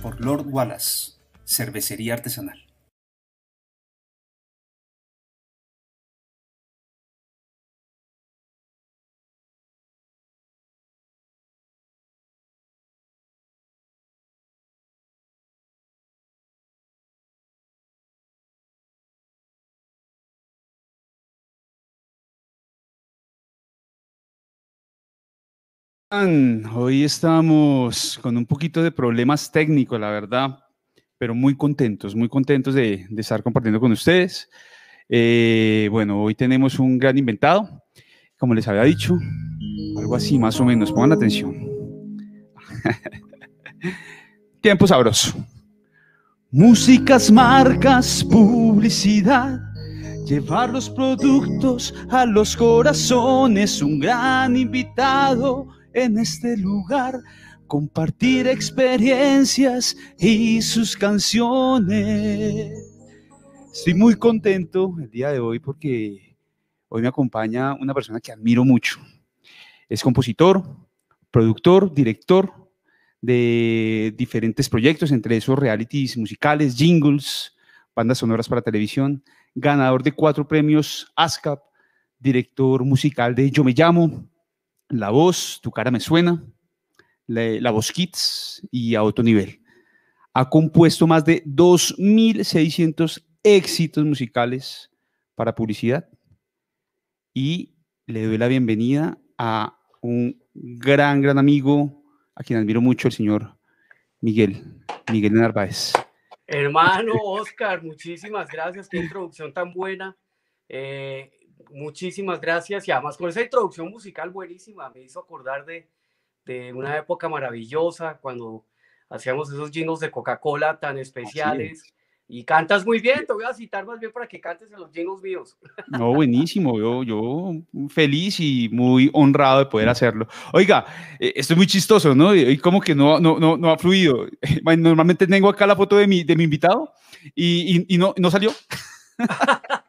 por Lord Wallace, cervecería artesanal. Hoy estamos con un poquito de problemas técnicos, la verdad, pero muy contentos, muy contentos de, estar compartiendo con ustedes. Eh, bueno, hoy tenemos un gran inventado, como les había dicho, algo así más o menos, pongan atención. Tiempo sabroso. Músicas, marcas, publicidad. Llevar los productos a los corazones, un gran invitado en este lugar, compartir experiencias y sus canciones. Estoy muy contento el día de hoy porque hoy me acompaña una persona que admiro mucho. Es compositor, productor, director de diferentes proyectos, entre esos realities musicales, jingles, bandas sonoras para televisión, ganador de cuatro premios ASCAP, director musical de Yo Me Llamo, la Voz, Tu cara me suena, La, Voz Kids y a otro nivel. Ha compuesto más de 2.600 éxitos musicales para publicidad y le doy la bienvenida a un gran, gran amigo a quien admiro mucho, el señor Miguel, Miguel Narváez. Hermano Oscar, muchísimas gracias, qué introducción tan buena. Eh, muchísimas gracias y además con esa introducción musical buenísima, me hizo acordar de, de una época maravillosa cuando hacíamos esos jingles de Coca-Cola tan especiales. Y cantas muy bien, te voy a citar más bien para que cantes en los jingles míos. No, buenísimo, yo, yo feliz y muy honrado de poder hacerlo. Oiga, eh, esto es muy chistoso, ¿no? Y como que no, no, no, no ha fluido. Normalmente tengo acá la foto de mi, de mi invitado y, y, y no, no salió.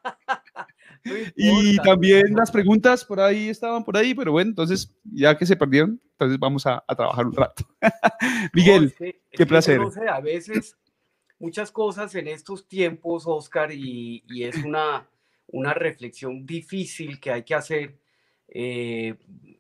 y también las preguntas por ahí estaban por ahí, pero bueno, entonces ya que se perdieron, entonces vamos a, a trabajar un rato. Miguel, qué placer. No sé, a veces muchas cosas en estos tiempos, Oscar, y, y es una, una reflexión difícil que hay que hacer. Eh,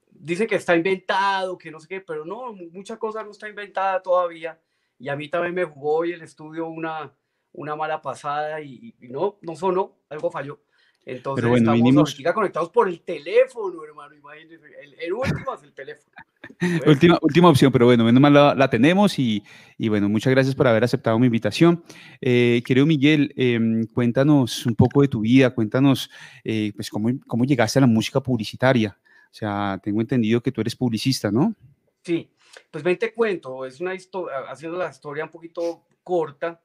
dice que está inventado, que no sé qué, pero no, mucha cosa no está inventada todavía. Y a mí también me jugó hoy el estudio una, una mala pasada y, y no, no sonó, algo falló. Entonces Pero bueno, estamos conectados por el teléfono, hermano, imagínense. El, último es el teléfono. última, última opción, pero bueno, menos mal la, tenemos y, y, bueno, muchas gracias por haber aceptado mi invitación. Eh, querido Miguel, em, cuéntanos un poco de tu vida, cuéntanos eh, pues cómo, cómo llegaste a la música publicitaria. O sea, tengo entendido que tú eres publicista, ¿no? Sí, pues ven te cuento, es una historia, haciendo la historia un poquito corta,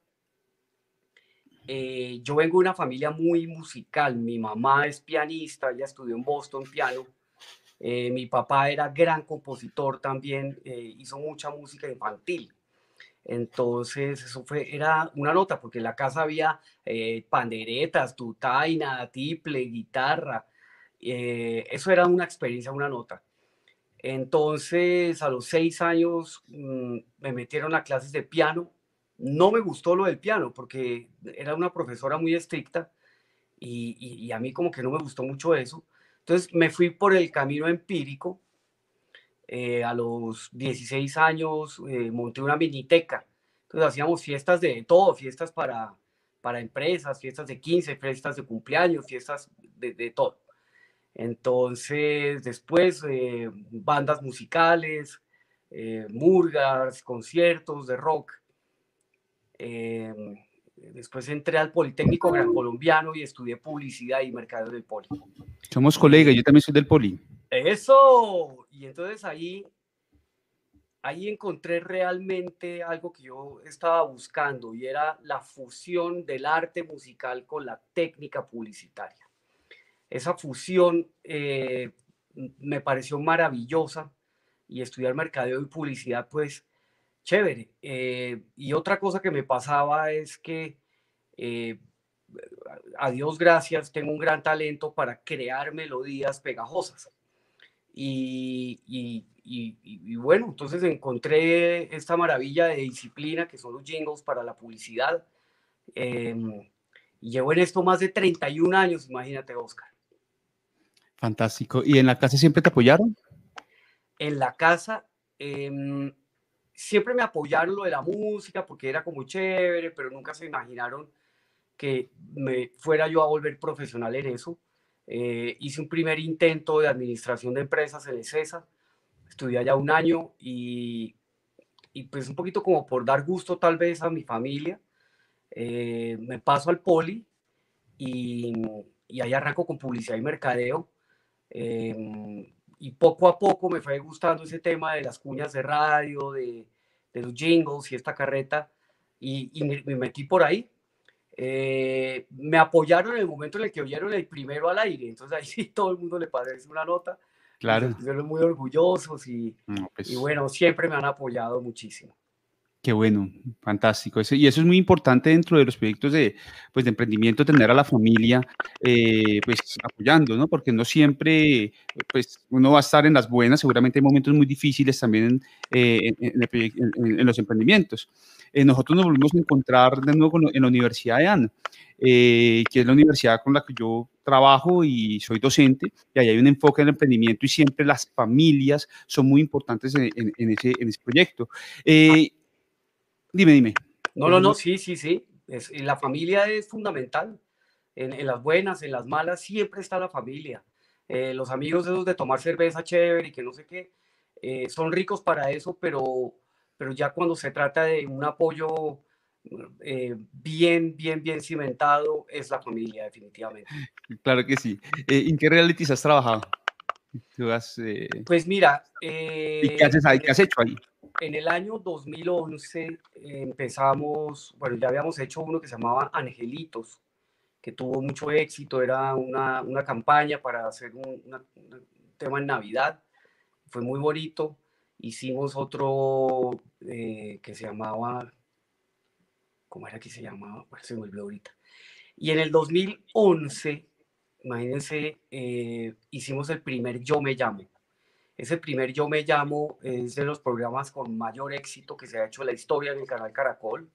eh, yo vengo de una familia muy musical. Mi mamá es pianista, ella estudió en Boston piano. Eh, mi papá era gran compositor también, eh, hizo mucha música infantil. Entonces, eso fue, era una nota, porque en la casa había panderetas, tutaina, tiple, guitarra. eso era una experiencia, una nota. Entonces, a los seis años mm, me metieron a clases de piano no me gustó lo del piano porque era una profesora muy estricta y, a mí como que no me gustó mucho eso. Entonces me fui por el camino empírico. Eh, a los 16 años eh, monté una miniteca. Entonces hacíamos fiestas de todo, fiestas para, para empresas, fiestas de 15, fiestas de cumpleaños, fiestas de, todo. Entonces después eh, bandas musicales, murgas, conciertos de rock. Em, después entré al Politécnico Gran Colombiano y estudié publicidad y mercado del Poli. Somos colegas, yo también soy del Poli. Eso. Y entonces ahí, ahí encontré realmente algo que yo estaba buscando y era la fusión del arte musical con la técnica publicitaria. Esa fusión eh, me pareció maravillosa y estudiar mercadeo y publicidad pues chévere. Eh, y otra cosa que me pasaba es que, eh, a Dios gracias, tengo un gran talento para crear melodías pegajosas. Y, y, bueno, entonces encontré esta maravilla de disciplina que son los jingles para la publicidad. Y llevo en esto más de 31 años, imagínate, Oscar. Fantástico. ¿Y en la casa siempre te apoyaron? En la casa em, siempre me apoyaron lo de la música porque era como chévere, pero nunca se imaginaron que me fuera yo a volver profesional en eso. Eh, hice un primer intento de administración de empresas en el CESA estudié allá un año y, y, pues un poquito como por dar gusto tal vez a mi familia, eh, me paso al poli y, y, ahí arranco con publicidad y mercadeo. Eh, y poco a poco me fue gustando ese tema de las cuñas de radio, de, de los jingles y esta carreta, y, y me, metí por ahí. Eh, me apoyaron en el momento en el que oyeron el primero al aire, entonces ahí sí todo el mundo le parece una nota Claro. muy orgullosos y, pues y bueno, siempre me han apoyado muchísimo. Qué bueno, fantástico. y eso es muy importante dentro de los proyectos de, pues, de emprendimiento, tener a la familia eh, pues, apoyando, ¿no? Porque no siempre pues, uno va a estar en las buenas, seguramente hay momentos muy difíciles también en, en, los emprendimientos. Eh, nosotros nos volvimos a encontrar de nuevo en la Universidad de ANA, eh, que es la universidad con la que yo trabajo y soy docente, y ahí hay un enfoque en el emprendimiento y siempre las familias son muy importantes en, ese, en ese, proyecto. Eh, dime, dime. No, no, no, sí, sí, sí. Es, la familia es fundamental. En, las buenas, en las malas, siempre está la familia. Eh, los amigos esos de tomar cerveza chévere y que no sé qué, eh, son ricos para eso, pero, pero ya cuando se trata de un apoyo eh, bien, bien, bien cimentado es la familia, definitivamente. Claro que sí. Eh, ¿En qué realities has trabajado? Eh, pues mira... ¿Y qué, haces ahí? ¿Qué has hecho ahí? En el año 2011 empezamos, bueno, ya habíamos hecho uno que se llamaba Angelitos, que tuvo mucho éxito, era una, una campaña para hacer un, tema en Navidad, fue muy bonito. Hicimos otro que se llamaba ¿cómo era que se llamaba? Bueno, se me olvidó ahorita. Y en el 2011, imagínense, eh, hicimos el primer Yo Me Llamo. Ese primer Yo Me Llamo es de los programas con mayor éxito que se ha hecho en la historia en el canal Caracol.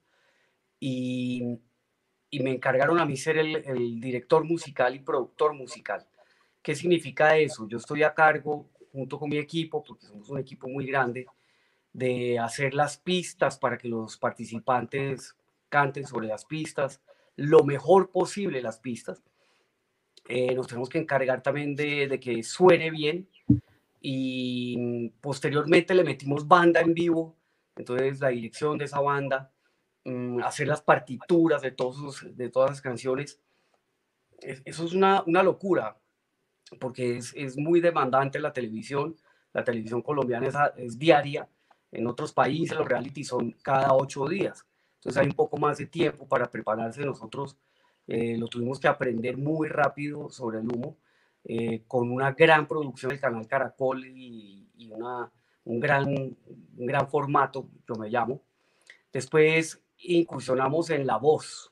Y, y me encargaron a mí ser el, el director musical y productor musical. ¿Qué significa eso? Yo estoy a cargo, junto con mi equipo, porque somos un equipo muy grande, de hacer las pistas para que los participantes canten sobre las pistas, lo mejor posible las pistas. Eh, nos tenemos que encargar también de, que suene bien y posteriormente le metimos banda en vivo, entonces la dirección de esa banda, mm, hacer las partituras de, todos de todas las canciones. Eso es una, una locura, porque es, es, muy demandante la televisión. La televisión colombiana es, es diaria. En otros países los reality son cada ocho días. Entonces hay un poco más de tiempo para prepararse. Nosotros eh, lo tuvimos que aprender muy rápido sobre el humo, eh, con una gran producción del canal Caracol y, una, un, gran, un gran formato, yo me llamo. Después incursionamos en La Voz.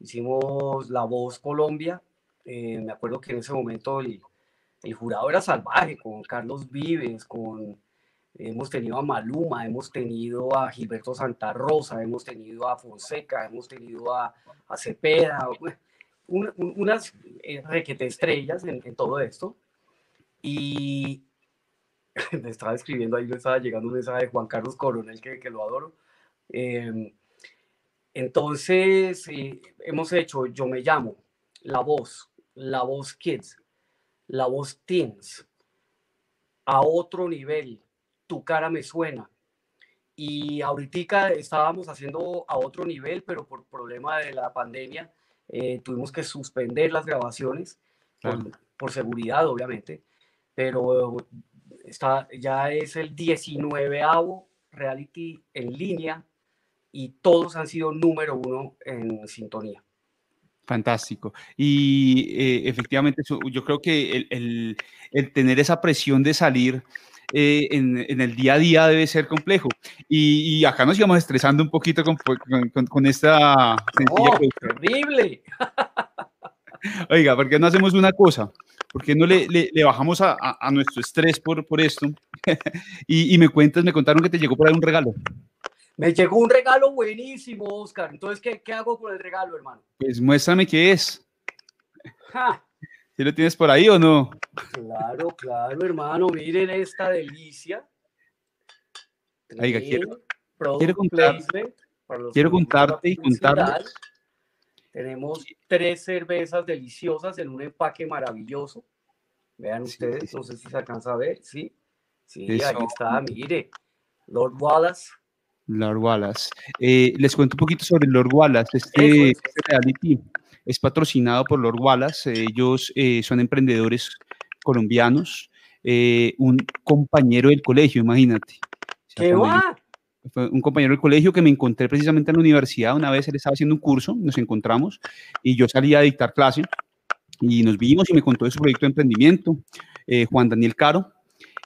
Hicimos La Voz Colombia. Eh, me acuerdo que en ese momento el, jurado era salvaje, con Carlos Vives, con Hemos tenido a Maluma, hemos tenido a Gilberto Santa Rosa, hemos tenido a Fonseca, hemos tenido a, a Cepeda, unas eh, requete estrellas en, todo esto. Y me estaba escribiendo ahí, me estaba llegando un mensaje de Juan Carlos Coronel, que, que lo adoro. Em, entonces, eh, hemos hecho Yo Me Llamo, La Voz, La Voz Kids, La Voz Teens, a otro nivel, tu cara me suena. Y ahorita estábamos haciendo a otro nivel, pero por problema de la pandemia eh, tuvimos que suspender las grabaciones por, seguridad, obviamente. Pero está, ya es el 19avo reality en línea y todos han sido número uno en sintonía. Fantástico. Y eh, efectivamente, yo creo que el, el, tener esa presión de salir eh, en, el día a día debe ser complejo. Y, acá nos íbamos estresando un poquito con, con, esta sencilla ¡Terrible! Oiga, ¿por qué no hacemos una cosa? ¿Por qué no le, le, bajamos a, a, nuestro estrés por, por esto? y, me cuentas, me contaron que te llegó por ahí un regalo. Me llegó un regalo buenísimo, Oscar. Entonces, ¿qué, qué hago con el regalo, hermano? Pues muéstrame qué es. ¿Sí lo tienes por ahí o no? Claro, claro, hermano. Miren esta delicia. Oiga, quiero, quiero, contarte, quiero contarte y contarles. Tenemos tres cervezas deliciosas en un empaque maravilloso. Vean ustedes, no sé si se alcanza a ver, sí. Sí, ahí está, mire. Lord Wallace. Lord Wallace. Eh, les cuento un poquito sobre Lord Wallace. Este, este reality es patrocinado por Lord Wallace. Ellos eh, son emprendedores colombianos. Eh, un compañero del colegio, imagínate. ¿Qué va? Un compañero del colegio que me encontré precisamente en la universidad. Una vez él estaba haciendo un curso, nos encontramos y yo salí a dictar clase y nos vimos y me contó de su proyecto de emprendimiento, eh, Juan Daniel Caro.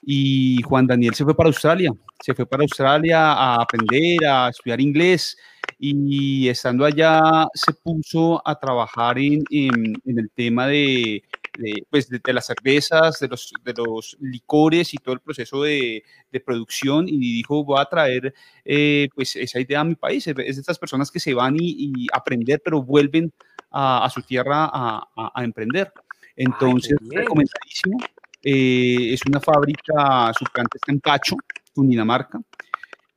Y Juan Daniel se fue para Australia, se fue para Australia a aprender, a estudiar inglés y estando allá se puso a trabajar en, en, el tema de, de, pues de, las cervezas, de los, de los licores y todo el proceso de, de producción y dijo voy a traer eh, pues esa idea a mi país, es de estas personas que se van y, y aprender pero vuelven a, su tierra a, a, emprender. Entonces, recomendadísimo. Eh, es una fábrica, su planta está en Pacho, Cundinamarca.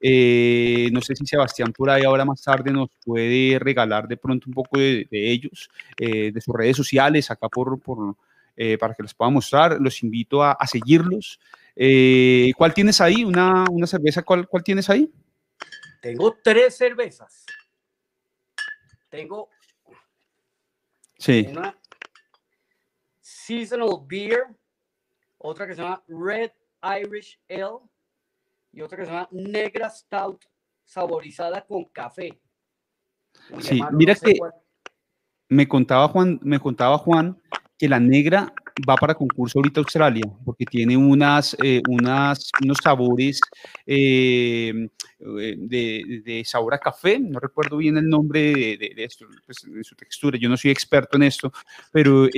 Eh, no sé si Sebastián por ahí ahora más tarde nos puede regalar de pronto un poco de, ellos, eh, de sus redes sociales, acá por, por para que les pueda mostrar. Los invito a, a seguirlos. ¿Cuál tienes ahí? ¿Una, una cerveza? ¿Cuál, ¿Cuál tienes ahí? Tengo tres cervezas. Tengo Sí. Una Seasonal Beer, otra que se llama Red Irish Ale y otra que se llama Negra Stout saborizada con café. sí, mira que me contaba Juan, me contaba Juan que la negra va para concurso ahorita Australia, porque tiene unas, eh, unas, unos sabores eh, eh, de, de, sabor a café, no recuerdo bien el nombre de, de, esto, pues, de su textura, yo no soy experto en esto, pero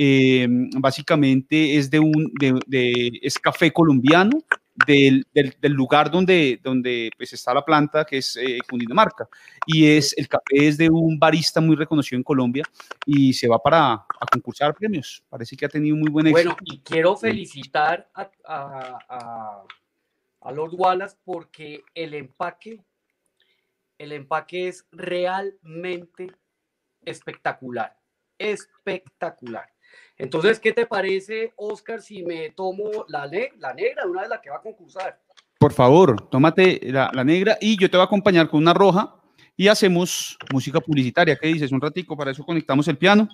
básicamente es de un, de, es café colombiano, del, del, del, lugar donde, donde pues está la planta, que es eh, Cundinamarca. Y es, el café es de un barista muy reconocido en Colombia y se va para a concursar premios. Parece que ha tenido muy buen éxito. Bueno, y quiero felicitar a, a, a, Lord Wallace porque el empaque, el empaque es realmente espectacular. Espectacular. Entonces, ¿qué te parece, Oscar, si me tomo la, la negra, una de las que va a concursar? Por favor, tómate la, negra y yo te voy a acompañar con una roja y hacemos música publicitaria. ¿Qué dices? Un ratico, para eso conectamos el piano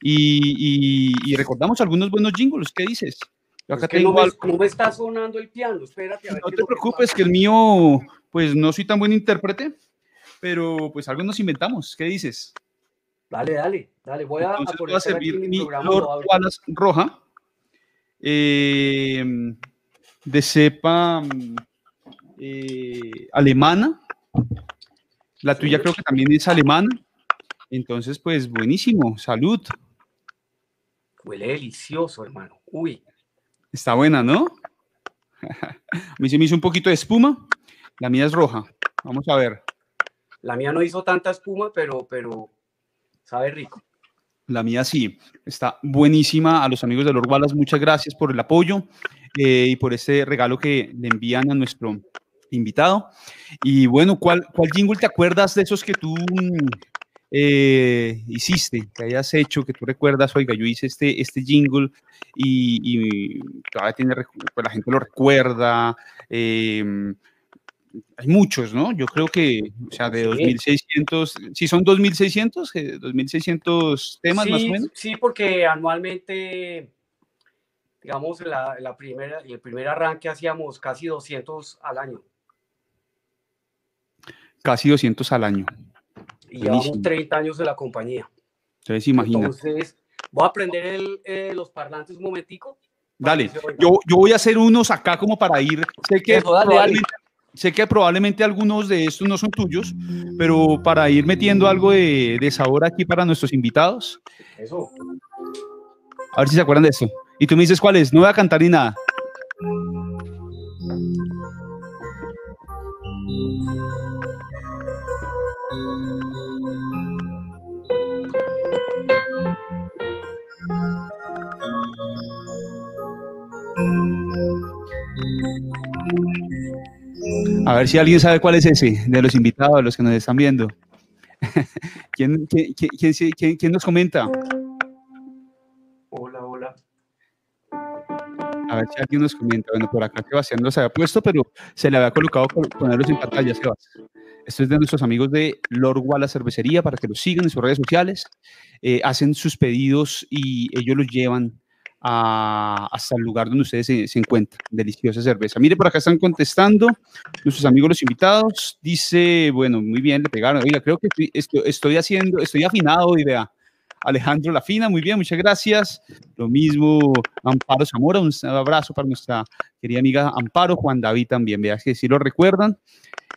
y, recordamos algunos buenos jingles. ¿Qué dices? Yo acá tengo no, me, está sonando el piano, espérate. no te preocupes, que el mío, pues no soy tan buen intérprete, pero pues algo nos inventamos. ¿Qué dices? Dale, dale, dale. Voy a, a servir mi, Lord Wallace roja eh, de cepa eh, alemana. La tuya creo que también es alemana. Entonces, pues buenísimo. Salud. Huele delicioso, hermano. Uy. Está buena, ¿no? a mí se me hizo un poquito de espuma. La mía es roja. Vamos a ver. La mía no hizo tanta espuma, pero, pero Sabe rico. La mía sí, está buenísima. A los amigos de Lord Wallace, muchas gracias por el apoyo eh, y por ese regalo que le envían a nuestro invitado. Y bueno, ¿cuál, jingle te acuerdas de esos que tú eh, hiciste, que hayas hecho, que tú recuerdas, oiga, yo hice este, este jingle y, y todavía tiene, pues la gente lo recuerda. Eh, hay muchos, ¿no? Yo creo que, o sea, de 2600, si son 2600, 2600 temas más o menos. Sí, porque anualmente, digamos, la, la primera, el primer arranque hacíamos casi 200 al año. Casi 200 al año. Y llevamos 30 años de la compañía. Entonces, imagínate. Entonces, voy a aprender el, eh, los parlantes un momentico. Dale, yo, yo voy a hacer unos acá como para ir. Sé que Sé que probablemente algunos de estos no son tuyos, pero para ir metiendo algo de, de sabor aquí para nuestros invitados. Eso. A ver si se acuerdan de esto. Y tú me dices cuál es. No voy a cantar ni nada. A ver si alguien sabe cuál es ese, de los invitados, de los que nos están viendo. ¿Quién, quién, nos comenta? Hola, hola. A ver si alguien nos comenta. Bueno, por acá Sebastián no se había puesto, pero se le había colocado ponerlos en pantalla. Esto es de nuestros amigos de Lord Wallace Cervecería para que los sigan en sus redes sociales. Eh, hacen sus pedidos y ellos los llevan hasta el lugar donde ustedes se, encuentran. Deliciosa cerveza. Mire, por acá están contestando nuestros amigos los invitados. Dice, bueno, muy bien, le pegaron. Oiga, creo que estoy, estoy, haciendo, estoy afinado, idea. Alejandro Lafina, muy bien, muchas gracias. Lo mismo, Amparo Zamora, un abrazo para nuestra querida amiga Amparo, Juan David también, veas que sí lo recuerdan.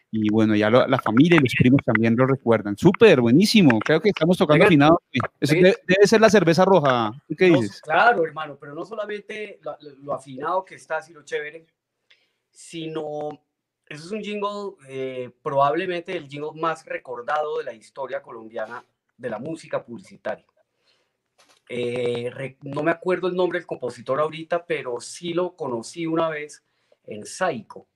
Y bueno, ya la familia y los primos también lo recuerdan. Súper, buenísimo. Creo que estamos tocando afinado. Eso debe, ser la cerveza roja. ¿Qué dices? Claro, hermano, pero no solamente lo, afinado que está, lo chévere, sino eso es un jingle, eh, probablemente el jingle más recordado de la historia colombiana de la música publicitaria. Eh, no me acuerdo el nombre del compositor ahorita, pero sí lo conocí una vez en Saico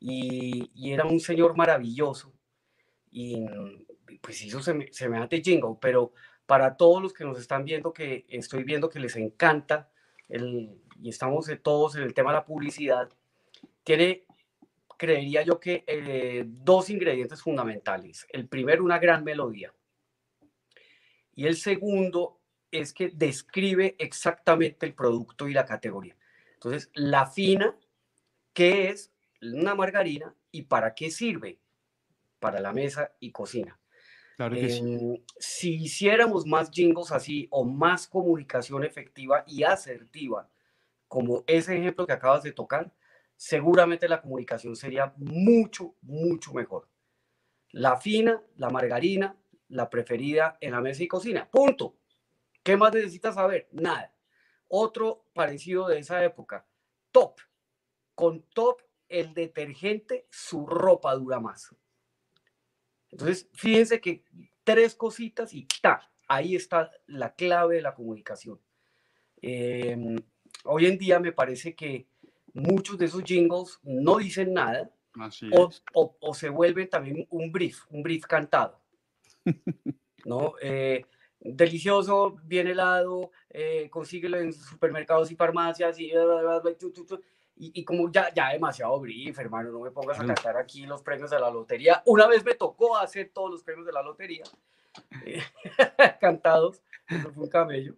y, era un señor maravilloso y pues hizo semejante jingle, pero para todos los que nos están viendo, que estoy viendo que les encanta el, y estamos todos en el tema de la publicidad, tiene, creería yo que eh, dos ingredientes fundamentales. El primero, una gran melodía. Y el segundo es que describe exactamente el producto y la categoría. Entonces, la fina, ¿qué es? Una margarina y para qué sirve? Para la mesa y cocina. Em, si hiciéramos más jingles así o más comunicación efectiva y asertiva, como ese ejemplo que acabas de tocar, seguramente la comunicación sería mucho, mucho mejor. La fina, la margarina, la preferida en la mesa y cocina. Punto. ¿Qué más necesitas saber? Nada. Otro parecido de esa época, top. Con top el detergente, su ropa dura más. Entonces, fíjense que tres cositas y ta, ahí está la clave de la comunicación. Em, hoy en día me parece que muchos de esos jingles no dicen nada o, se vuelven también un brief, un brief cantado. ¿no? Eh, delicioso, bien helado, eh, consíguelo en supermercados y farmacias y y, como ya, ya demasiado brief, hermano, no me pongas a cantar aquí los premios de la lotería. Una vez me tocó hacer todos los premios de la lotería, eh, cantados, eso fue un camello.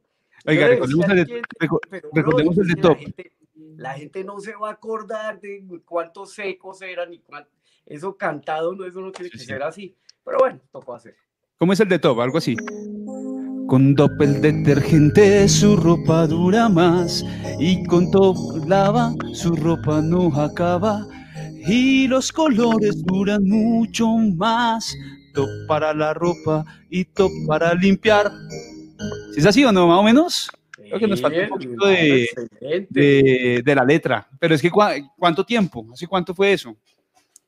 Oiga, recordemos el, de, recordemos el de top. La gente, no se va a acordar de cuántos secos eran y cuánto, eso cantado, no, eso no tiene que ser así. Pero bueno, tocó hacer. ¿Cómo es el de top? Algo así. Con doppel detergente su ropa dura más y con top lava su ropa no acaba y los colores duran mucho más. Top para la ropa y top para limpiar. ¿Si es así o no, más o menos? Creo que nos falta un poquito de, de, la letra. Pero es que, ¿cuánto tiempo? ¿Hace cuánto fue eso? O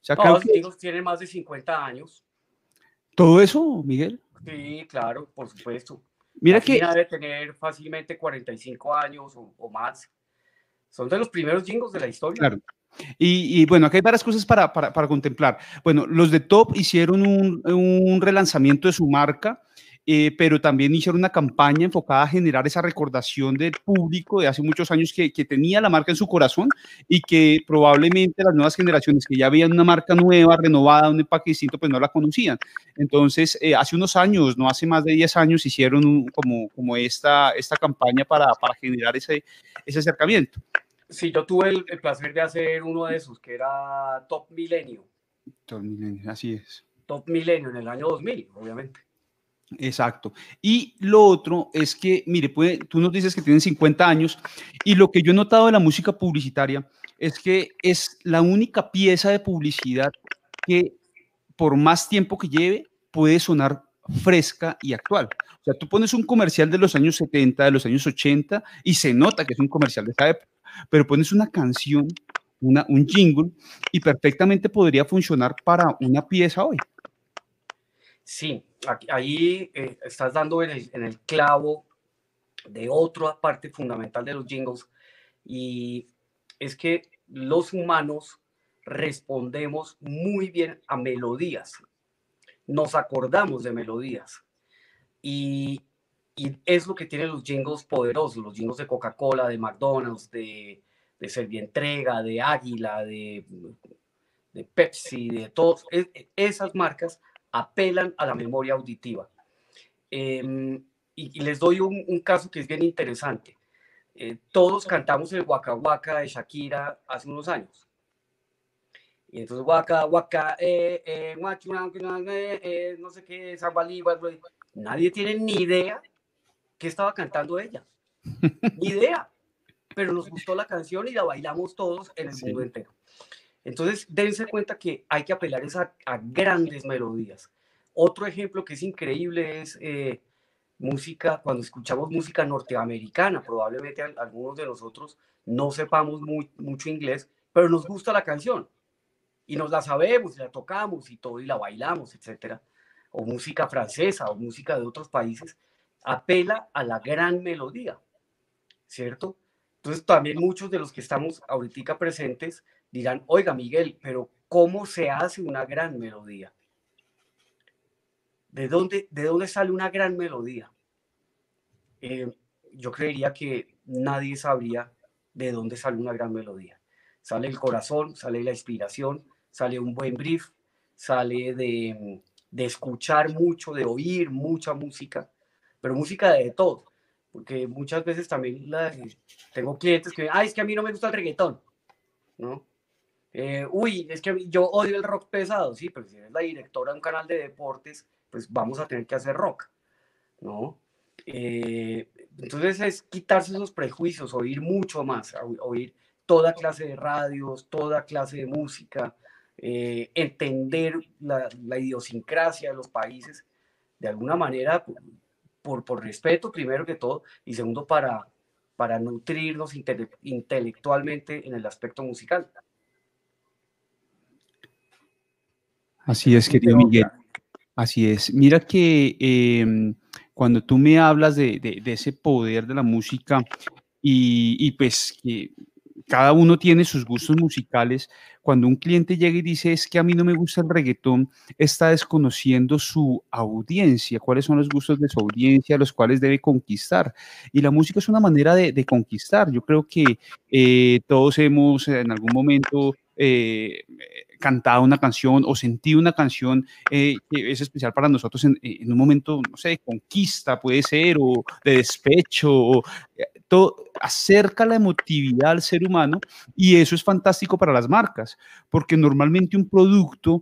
sea, Todos que... tienen más de 50 años. ¿Todo eso, Miguel? Sí, claro, por supuesto. Mira que. Debe tener fácilmente 45 años o, más. Son de los primeros jingles de la historia. Claro. Y, bueno, aquí hay varias cosas para, para, para, contemplar. Bueno, los de Top hicieron un, un relanzamiento de su marca eh, pero también hicieron una campaña enfocada a generar esa recordación del público de hace muchos años que, que, tenía la marca en su corazón y que probablemente las nuevas generaciones que ya veían una marca nueva, renovada, un empaque distinto, pues no la conocían. Entonces, eh, hace unos años, no hace más de 10 años, hicieron como, como esta, esta campaña para, para generar ese, ese acercamiento. Sí, yo tuve el, el, placer de hacer uno de esos, que era Top Milenio. Top Milenio, así es. Top Milenio en el año 2000, obviamente. Exacto. Y lo otro es que, mire, puede, tú nos dices que tienen 50 años y lo que yo he notado de la música publicitaria es que es la única pieza de publicidad que por más tiempo que lleve puede sonar fresca y actual. O sea, tú pones un comercial de los años 70, de los años 80 y se nota que es un comercial de esa época, pero pones una canción, una, un jingle y perfectamente podría funcionar para una pieza hoy. Sí, ahí eh, estás dando en el, clavo de otra parte fundamental de los jingles y es que los humanos respondemos muy bien a melodías, nos acordamos de melodías. Y, es lo que tienen los jingles poderosos, los jingles de Coca-Cola, de McDonald's, de, de Servientrega, de Águila, de, de Pepsi, de todos, esas marcas apelan a la memoria auditiva. Em, y, les doy un, caso que es bien interesante. Eh, todos cantamos el Waka Waka de Shakira hace unos años. Y entonces Waka Waka, eh, eh, eh no sé qué, nadie tiene ni idea qué estaba cantando ella. Ni idea. Pero nos gustó la canción y la bailamos todos en el mundo entero. Entonces, dense cuenta que hay que apelar a, a grandes melodías. Otro ejemplo que es increíble es música, cuando escuchamos música norteamericana, probablemente algunos de nosotros no sepamos mucho inglés, pero nos gusta la canción y nos la sabemos y la tocamos y todo y la bailamos, etcétera. O música francesa o música de otros países, apela a la gran melodía, ¿cierto? Entonces también muchos de los que estamos ahorita presentes dirán, oiga Miguel, pero ¿cómo se hace una gran melodía? ¿De dónde, de dónde sale una gran melodía? Eh, yo creería que nadie sabría de dónde sale una gran melodía. Sale el corazón, sale la inspiración, sale un buen brief, sale de, de escuchar mucho, de oír mucha música, pero música de todo, porque muchas veces también la, tengo clientes que, ay, es que a mí no me gusta el reggaetón, ¿no? Eh, uy, es que yo odio el rock pesado, sí, pero si eres la directora de un canal de deportes, pues vamos a tener que hacer rock, ¿no? Eh, entonces es quitarse esos prejuicios, oír mucho más, oír toda clase de radios, toda clase de música, eh, entender la, idiosincrasia de los países de alguna manera por, por respeto primero que todo y segundo para, para nutrirnos intelectualmente en el aspecto musical. Así es, querido Miguel. Así es. Mira que em, cuando tú me hablas de, ese poder de la música y, pues que cada uno tiene sus gustos musicales, cuando un cliente llega y dice es que a mí no me gusta el reggaetón, está desconociendo su audiencia, cuáles son los gustos de su audiencia, los cuales debe conquistar. Y la música es una manera de, conquistar. Yo creo que eh, todos hemos en algún momento eh, cantado una canción o sentido una canción eh, que es especial para nosotros en, un momento, no sé, de conquista puede ser, o de despecho, o, eh, todo, acerca la emotividad al ser humano y eso es fantástico para las marcas, porque normalmente un producto,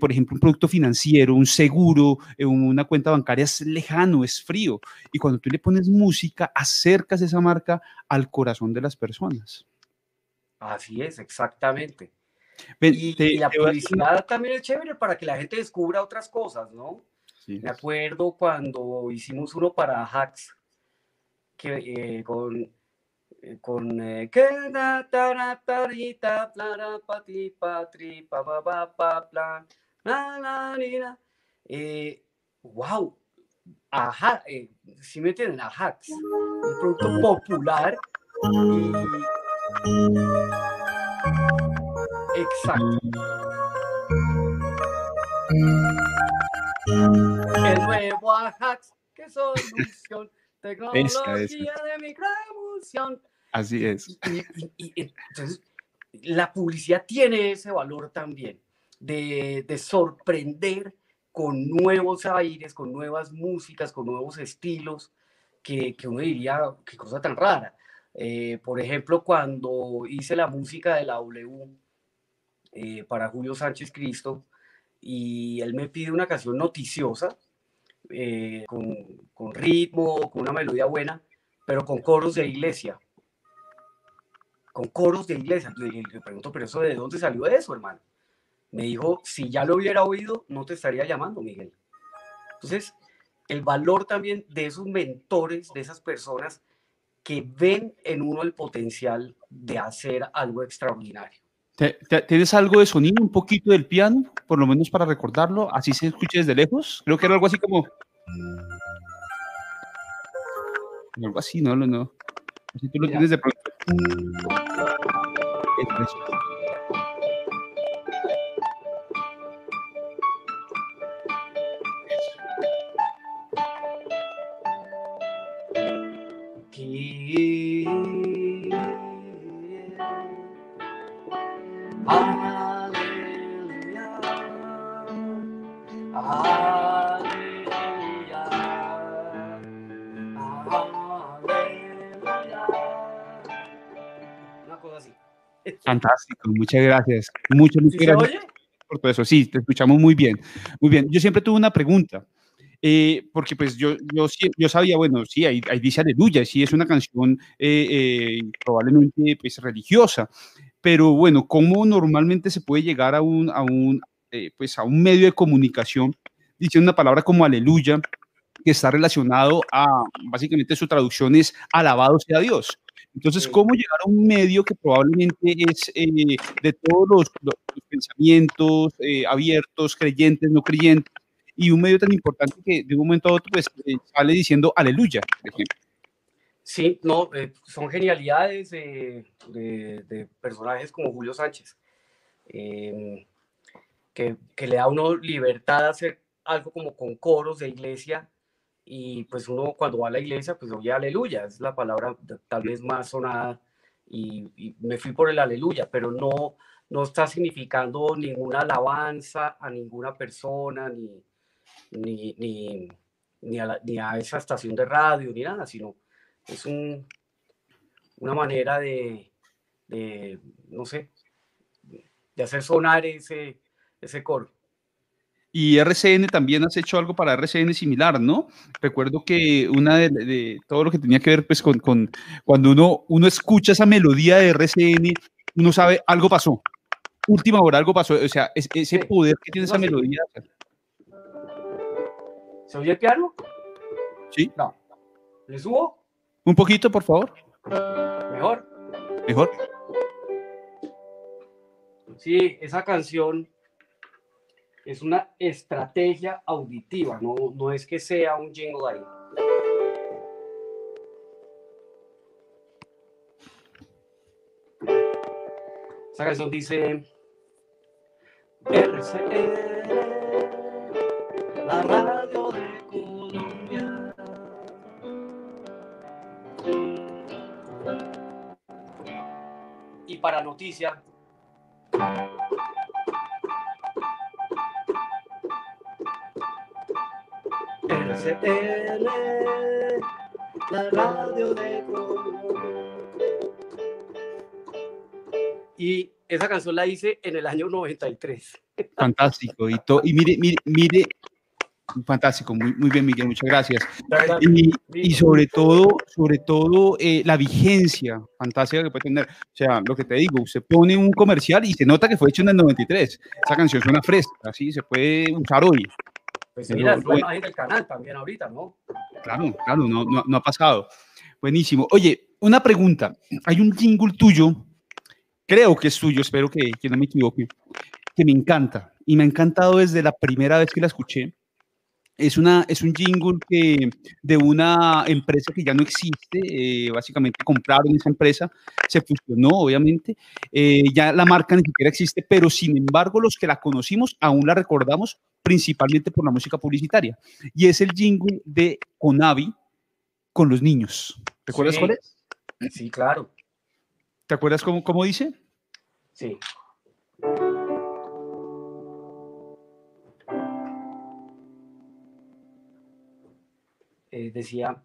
por ejemplo, un producto financiero, un seguro, una cuenta bancaria es lejano, es frío, y cuando tú le pones música, acercas esa marca al corazón de las personas. Así es, exactamente. y, la publicidad también es chévere para que la gente descubra otras cosas, ¿no? Me acuerdo cuando hicimos uno para hacks, que eh, con eh, con eh, la eh, wow ajá eh, si me entienden a hacks un producto popular y Exacto. El nuevo Ajax, que solución, tecnología de microemulsión. Así es. Y, entonces, la publicidad tiene ese valor también de, de sorprender con nuevos aires, con nuevas músicas, con nuevos estilos, que, que uno diría, qué cosa tan rara. Eh, por ejemplo, cuando hice la música de la W eh, para Julio Sánchez Cristo, y él me pide una canción noticiosa, eh, con, con, ritmo, con una melodía buena, pero con coros de iglesia. Con coros de iglesia. Le, le pregunto, pero eso de dónde salió eso, hermano? Me dijo, si ya lo hubiera oído, no te estaría llamando, Miguel. Entonces, el valor también de esos mentores, de esas personas que ven en uno el potencial de hacer algo extraordinario. ¿Tienes algo de sonido, un poquito del piano, por lo menos para recordarlo? Así se escuche desde lejos. Creo que era algo así como. Algo así, no, no, no. Así tú lo tienes de pronto. Fantástico, muchas gracias. Muchas, muchas ¿Sí gracias por todo eso. Sí, te escuchamos muy bien. Muy bien. Yo siempre tuve una pregunta, eh, porque pues yo, yo, yo sabía, bueno, sí, ahí, ahí dice aleluya, sí, es una canción eh, eh, probablemente pues religiosa, pero bueno, ¿cómo normalmente se puede llegar a un, a un, eh, pues, a un medio de comunicación diciendo una palabra como aleluya? que está relacionado a, básicamente su traducción es alabado sea Dios. Entonces. ¿cómo llegar a un medio que probablemente es eh, de todos los, los- los pensamientos eh, abiertos, creyentes, no creyentes, y un medio tan importante que de un momento a otro pues, eh, sale diciendo aleluya, por ejemplo? Sí, no, son genialidades de, de personajes como Julio Sánchez, em, que, que le da a uno libertad de hacer algo como con coros de iglesia y pues uno cuando va a la iglesia pues oye aleluya, es la palabra tal vez más sonada y, me fui por el aleluya, pero no, no está significando ninguna alabanza a ninguna persona ni, ni, ni, ni a, esa estación de radio ni nada, sino es un, una manera de, de, no sé, de hacer sonar ese, ese coro. Y RCN también has hecho algo para RCN similar, ¿no? Recuerdo que una de, de todo lo que tenía que ver pues con, con cuando uno, uno escucha esa melodía de RCN, uno sabe algo pasó. Última hora algo pasó, o sea, es- ese Sí, poder que tiene esa sí. melodía. ¿Se oye el piano? Sí. No. ¿Le subo? Un poquito, por favor. Mejor. Mejor. Sí, esa canción es una estrategia auditiva, no, no es que sea un jingle ahí. Esa canción dice RCN, la radio de Colombia. Y para noticia, RCN, la radio de. Y esa canción la hice en el año 93. Fantástico. Y, to- y mire, mire, mire. Fantástico, muy, muy bien, Miguel, muchas gracias. Y, y sobre todo, sobre todo eh, la vigencia fantástica que puede tener. O sea, lo que te digo, usted pone un comercial y se nota que fue hecho en el 93. Esa canción suena fresca, ¿sí? Se puede usar hoy. Pues mira, bueno. imagen del canal también ahorita, ¿no? Claro, claro, no, no, no ha pasado. Buenísimo. Oye, una pregunta. Hay un jingle tuyo, creo que es tuyo, espero que, que no me equivoque, que me encanta. Y me ha encantado desde la primera vez que la escuché. Es, una, es un jingle que, de una empresa que ya no existe. eh, básicamente compraron esa empresa, se fusionó, obviamente. eh, ya la marca ni siquiera existe, pero sin embargo, los que la conocimos aún la recordamos principalmente por la música publicitaria. Y es el jingle de Conavi con los niños. ¿Te acuerdas Sí. cuál es? Sí, claro. ¿Te acuerdas cómo, cómo dice? Sí. Eh, decía,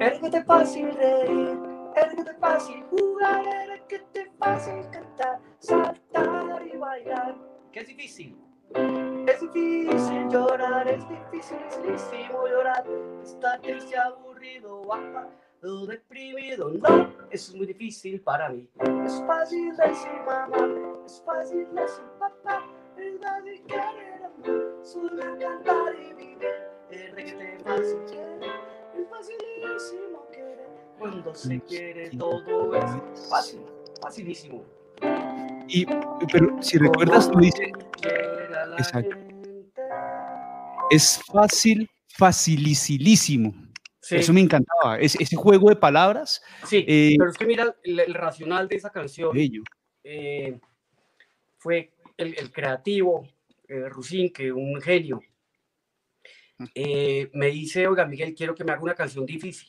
eres que te fácil reír, eres que te fácil jugar, eres que te fácil cantar, saltar y bailar. ¿Qué es difícil? Es difícil llorar, es difícil, dificilísimo llorar, estar triste, aburrido, apagado, deprimido. No, eso es muy difícil para mí. Es fácil decir mamá, es fácil decir papá, es fácil querer amar, solo cantar y vivir. Es requete fácil querer, es facilísimo querer. Cuando se quiere todo es fácil, facilísimo. Y, pero si recuerdas, tú dice, Quiere a la Exacto. es fácil, facilísimo. Sí, Eso me encantaba. Es, ese juego de palabras, sí, eh, pero es que mira el, el racional de esa canción. bello. eh, fue el, creativo, eh, Rusín, que un genio, eh, me dice, oiga, Miguel, quiero que me haga una canción difícil.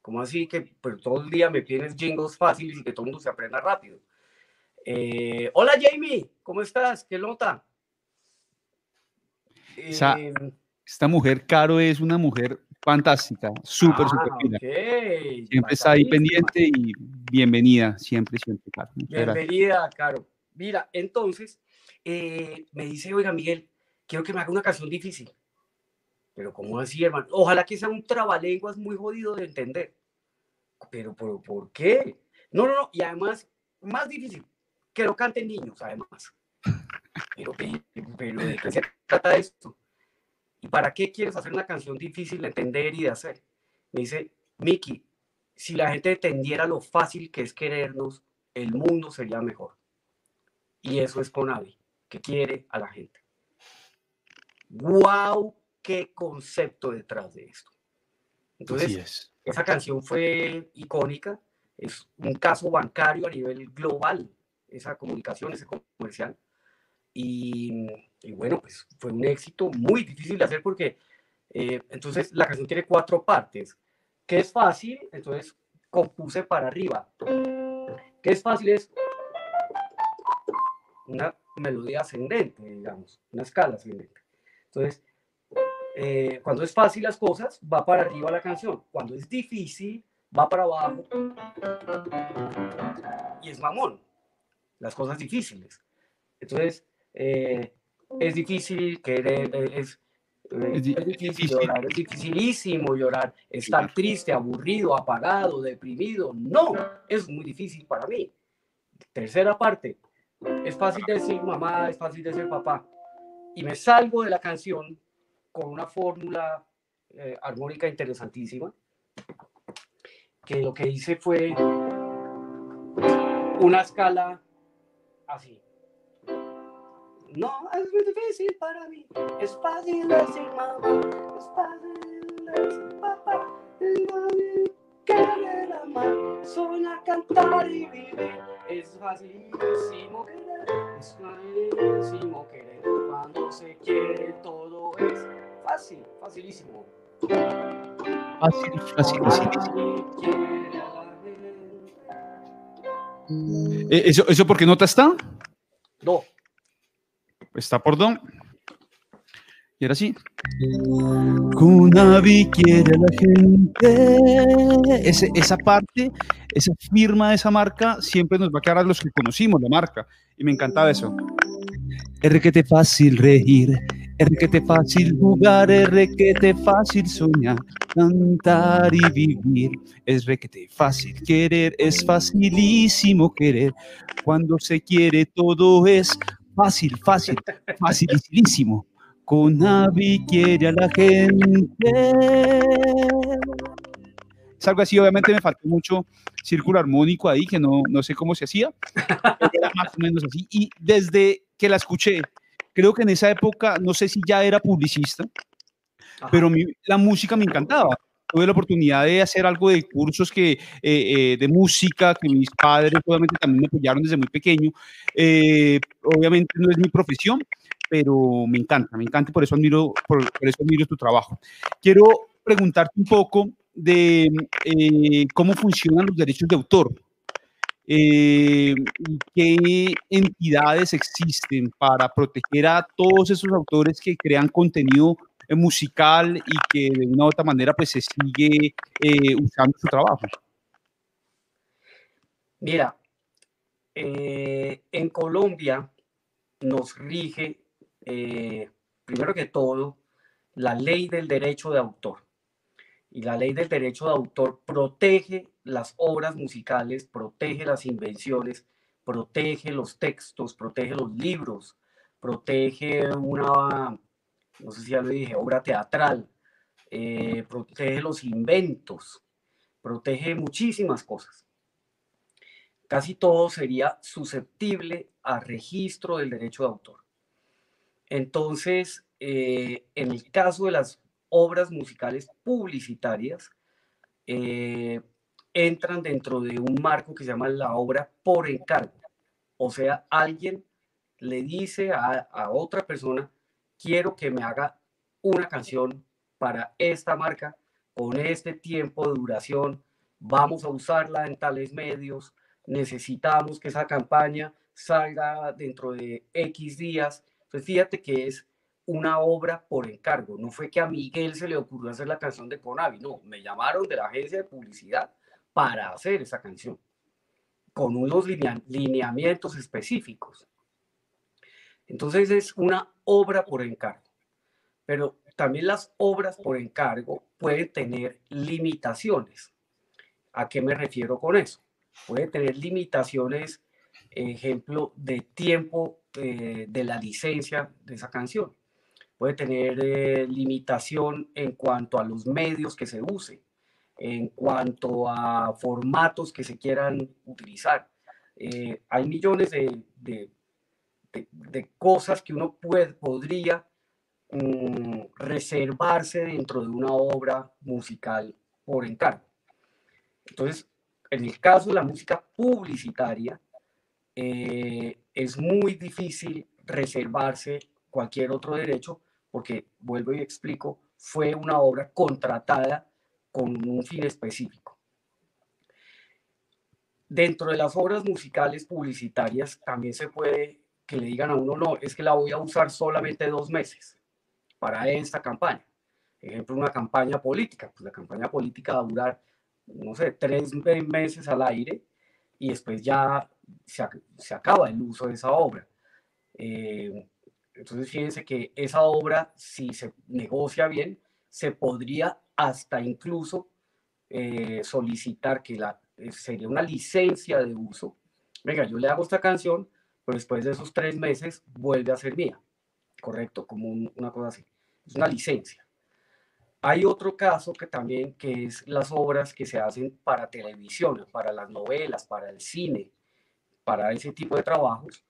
¿Cómo así que pero todo el día me tienes jingles fáciles y que todo el mundo se aprenda rápido? Eh, hola Jamie, ¿cómo estás? ¿Qué nota? esta mujer, Caro, es una mujer fantástica, súper, súper ah, Siempre está ahí pendiente y bienvenida, siempre, siempre, Caro. Bienvenida, Caro. Mira, entonces, eh, me dice, oiga, Miguel, quiero que me haga una canción difícil. Pero ¿cómo así, hermano? Ojalá que sea un trabalenguas muy jodido de entender. Pero, ¿por, ¿por qué? No, no, no. Y además, más difícil, que lo canten niños, además. Pero, pero ¿de qué se trata esto? ¿Y para qué quieres hacer una canción difícil de entender y de hacer? Me dice, Miki, si la gente entendiera lo fácil que es querernos, el mundo sería mejor. Y eso es con Avi, que quiere a la gente. ¡Wow! ¡Qué concepto detrás de esto! Entonces, esa canción fue icónica, es un caso bancario a nivel global, esa comunicación, ese comercial. Y, bueno, pues fue un éxito muy difícil de hacer porque eh, entonces la canción tiene cuatro partes. que es fácil? Entonces compuse para arriba. ¿Qué es fácil? Es una melodía ascendente, digamos, una escala ascendente. Entonces, eh, cuando es fácil las cosas, va para arriba la canción. Cuando es difícil, va para abajo. Y es mamón, las cosas difíciles. Entonces, eh, es difícil querer, eh, es, es, difícil llorar, es dificilísimo llorar, estar triste, aburrido, apagado, deprimido. No, es muy difícil para mí. Tercera parte, es fácil decir mamá, es fácil decir papá. Y me salgo de la canción con una fórmula eh, armónica interesantísima, que lo que hice fue una escala así. No, es muy difícil para mí. Es fácil decir mamá, es fácil decir papá, es fácil querer amar, soñar, cantar y vivir. Es facilísimo querer, es facilísimo querer. Cuando se quiere todo es fácil, facilísimo. Fácil, fácil, facilísimo. Eh, ¿Eso, ¿Eso por qué nota está? Do. Está por do. Y ahora sí. Kunavi quiere a la gente. esa parte, esa firma de esa marca, siempre nos va a quedar a los que conocimos la marca. Y me encantaba eso. Es requete fácil reír, es requete fácil jugar, es requete fácil soñar, cantar y vivir. Es requete fácil querer, es facilísimo querer. Cuando se quiere todo es fácil, fácil, facilísimo. Conavi quiere a la gente. Es algo así, obviamente me faltó mucho círculo armónico ahí, que no, no sé cómo se hacía, era más o menos así. Y desde que la escuché, creo que en esa época, no sé si ya era publicista, pero la música me encantaba. Tuve la oportunidad de hacer algo de cursos que, eh, eh, de música, que mis padres obviamente también me apoyaron desde muy pequeño. Eh, obviamente no es mi profesión, pero me encanta, me encanta y por eso admiro, por, eso admiro tu trabajo. Quiero preguntarte un poco de eh, cómo funcionan los derechos de autor. Eh, ¿Qué entidades existen para proteger a todos esos autores que crean contenido eh, musical y que de una u otra manera pues se sigue usando su trabajo? Mira, en Colombia nos rige eh, primero que todo, la ley del derecho de autor. Y la ley del derecho de autor protege las obras musicales, protege las invenciones, protege los textos, protege los libros, protege una, no sé si ya lo dije, obra teatral, eh, protege los inventos, protege muchísimas cosas. Casi todo sería susceptible a registro del derecho de autor. Entonces, eh, en el caso de las obras musicales publicitarias, eh, entran dentro de un marco que se llama la obra por encargo. O sea, alguien le dice a, a otra persona, quiero que me haga una canción para esta marca con este tiempo de duración, vamos a usarla en tales medios, necesitamos que esa campaña salga dentro de X días. Entonces, fíjate que es una obra por encargo. No fue que a Miguel se le ocurrió hacer la canción de Conavi, no, me llamaron de la agencia de publicidad para hacer esa canción, con unos lineamientos específicos. Entonces es una obra por encargo. Pero también las obras por encargo pueden tener limitaciones. ¿A qué me refiero con eso? Puede tener limitaciones, ejemplo, de tiempo eh, de la licencia de esa canción. Puede tener eh, limitación en cuanto a los medios que se use, en cuanto a formatos que se quieran utilizar. Eh, hay millones de, de, de, cosas que uno puede, podría mm, reservarse dentro de una obra musical por encargo. Entonces, en el caso de la música publicitaria, eh, es muy difícil reservarse cualquier otro derecho porque, vuelvo y explico, fue una obra contratada con un fin específico. Dentro de las obras musicales publicitarias también se puede que le digan a uno, no, es que la voy a usar solamente dos meses para esta campaña. Ejemplo, una campaña política. Pues la campaña política va a durar no sé, tres meses al aire y después ya se, se acaba el uso de esa obra. Eh, entonces, fíjense que esa obra, si se negocia bien, se podría hasta incluso eh, solicitar que la, eh, sería una licencia de uso. Venga, yo le hago esta canción, pero después de esos tres meses vuelve a ser mía. Correcto, como una cosa así. Es una licencia. Hay otro caso que también, que es las obras que se hacen para televisión, para las novelas, para el cine, para ese tipo de trabajos,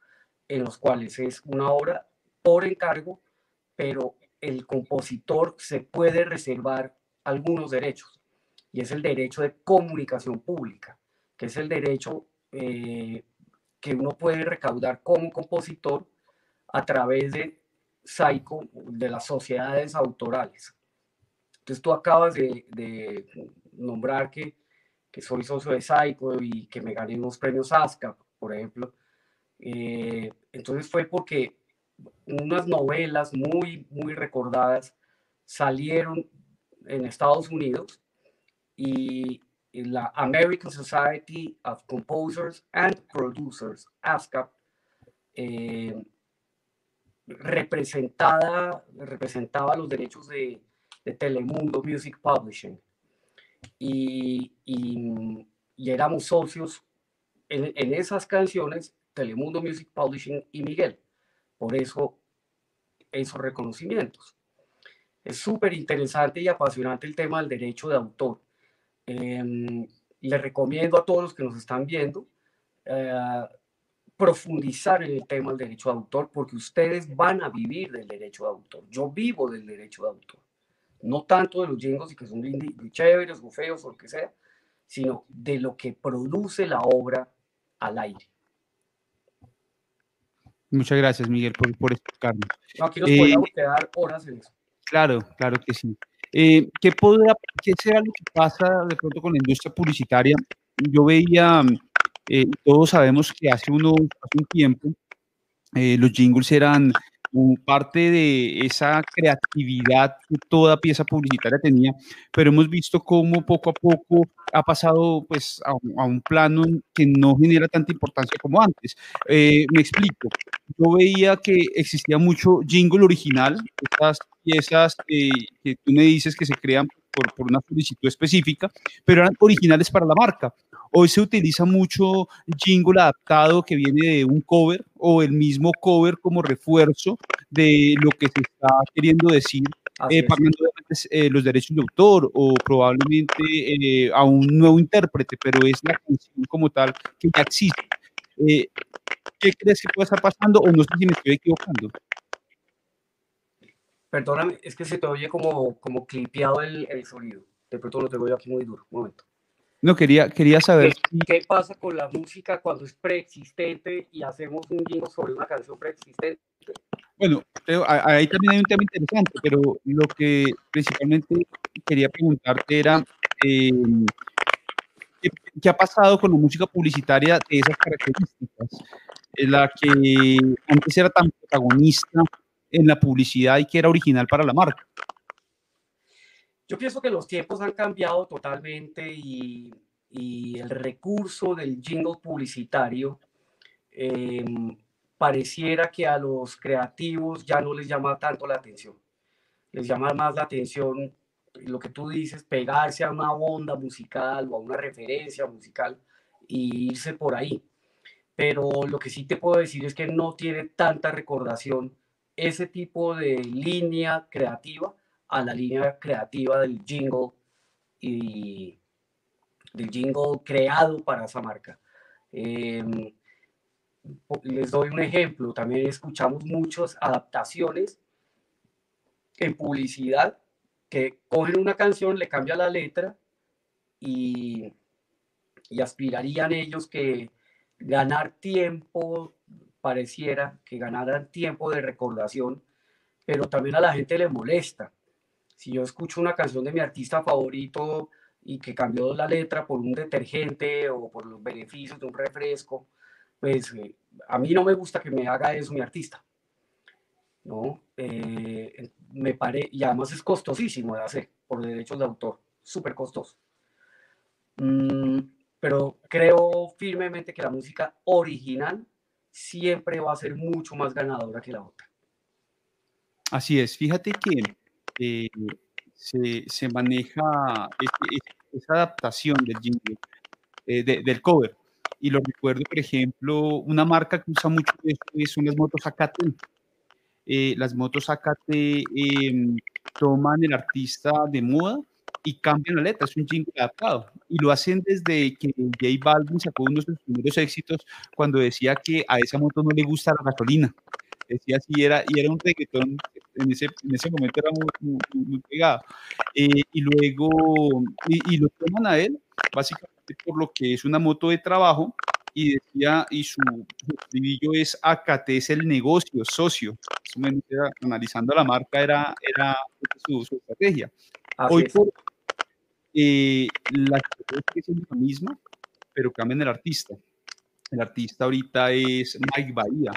en los cuales es una obra por encargo, pero el compositor se puede reservar algunos derechos, y es el derecho de comunicación pública, que es el derecho eh, que uno puede recaudar como compositor a través de SAICO, de las sociedades autorales. Entonces tú acabas de, nombrar que, que, soy socio de Psycho y que me gané unos premios ASCAP, por ejemplo. Eh, entonces fue porque unas novelas muy, muy recordadas salieron en Estados Unidos y la American Society of Composers and Producers, ASCAP, eh, representada, representaba los derechos de, Telemundo Music Publishing. Y, y, éramos socios en, en, esas canciones, Telemundo Music Publishing y Miguel. Por eso, esos reconocimientos. Es súper interesante y apasionante el tema del derecho de autor. Eh, les recomiendo a todos los que nos están viendo eh, profundizar en el tema del derecho de autor porque ustedes van a vivir del derecho de autor. Yo vivo del derecho de autor no tanto de los jingles y que son chéveres o feos o lo que sea, sino de lo que produce la obra al aire. Muchas gracias, Miguel, por, por explicarnos. aquí nos podemos eh, quedar horas en eso. Claro, claro que sí. Eh, ¿qué, podrá, ¿Qué será lo que pasa de pronto con la industria publicitaria? Yo veía, eh, todos sabemos que hace, uno, hace un tiempo los jingles eran parte de esa creatividad que toda pieza publicitaria tenía, pero hemos visto cómo poco a poco ha pasado pues a, un plano que no genera tanta importancia como antes. Eh, me explico. Yo veía que existía mucho jingle original, estas piezas que tú me dices que se crean por, por una solicitud específica, pero eran originales para la marca. Hoy se utiliza mucho jingle adaptado que viene de un cover o el mismo cover como refuerzo de lo que se está queriendo decir, eh, pagando eh, los derechos de autor o probablemente eh, a un nuevo intérprete, pero es la canción como tal que ya existe. ¿Qué crees que puede estar pasando o no sé si me estoy equivocando? Perdóname, es que se te oye como, como clipeado el, el sonido. De pronto lo tengo yo aquí muy duro. Un momento. No, quería, quería saber. ¿Qué, pasa con la música cuando es preexistente y hacemos un jingle sobre una canción preexistente? Bueno, ahí también hay un tema interesante, pero lo que principalmente quería preguntarte era, em, ¿qué, ha pasado con la música publicitaria de esas características? En la que antes era tan protagonista en la publicidad y que era original para la marca. Yo pienso que los tiempos han cambiado totalmente y, y el recurso del jingle publicitario em, pareciera que a los creativos ya no les llama tanto la atención. Les llama más la atención lo que tú dices, pegarse a una onda musical o a una referencia musical y irse por ahí. Pero lo que sí te puedo decir es que no tiene tanta recordación ese tipo de línea creativa a la línea creativa del jingle y del jingle creado para esa marca. Em, les doy un ejemplo, también escuchamos muchas adaptaciones en publicidad que cogen una canción, le cambian la letra y, y aspirarían ellos que ganar tiempo, pareciera que ganaran tiempo de recordación, pero también a la gente le molesta. Si yo escucho una canción de mi artista favorito y que cambió la letra por un detergente o por los beneficios de un refresco, pues eh, a mí no me gusta que me haga eso mi artista. ¿no? Eh, me pare, y además es costosísimo de hacer por derechos de autor, súper costoso. Mm, pero creo firmemente que la música original siempre va a ser mucho más ganadora que la otra. Así es, fíjate que eh, se, se, maneja esa adaptación del jingle, del cover, y lo recuerdo, por ejemplo, una marca que usa mucho esto son las motos Acate. Eh, las motos Acate em, toman el artista de moda y cambian la letra, es un jingle adaptado. Y lo hacen desde que J Balvin sacó uno de sus primeros éxitos cuando decía que a esa moto no le gusta la gasolina. Decía así, era, y era un reggaetón, en ese, en ese momento era muy, muy, pegado. Eh, y luego, y, y, lo toman a él, básicamente por lo que es una moto de trabajo y decía, y su, su es Acate, es el negocio, socio. analizando la marca era, era su, estrategia. Hoy por eh, la estrategia es la misma, pero cambian el artista. El artista ahorita es Mike Bahía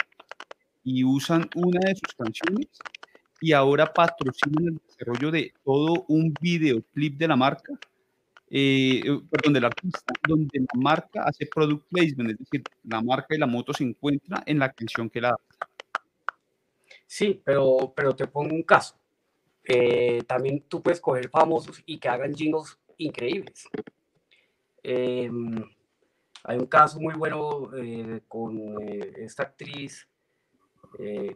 y usan una de sus canciones y ahora patrocinan el desarrollo de todo un videoclip de la marca eh, eh, perdón, del artista, donde la marca hace product placement, es decir, la marca y la moto se encuentra en la canción que la Sí, pero, pero te pongo un caso. Eh, también tú puedes coger famosos y que hagan jingles increíbles. Em, hay un caso muy bueno con esta actriz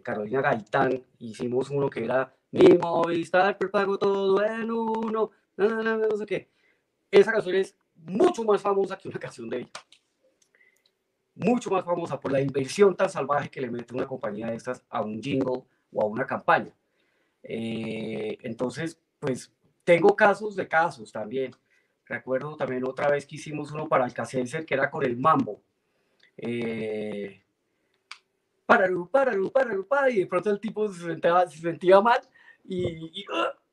Carolina Gaitán. Hicimos uno que era mi Movistar prepago todo en uno. No, no, no, no sé qué esa canción es mucho más famosa que una canción de ella. Mucho más famosa por la inversión tan salvaje que le mete una compañía de estas a un jingle o a una campaña. Eh, entonces, pues tengo casos de casos también. Recuerdo también otra vez que hicimos uno para Alcacelser que era con el mambo. Eh, para, para, para, para, y de pronto el tipo se sentía, se sentía mal y, y uh,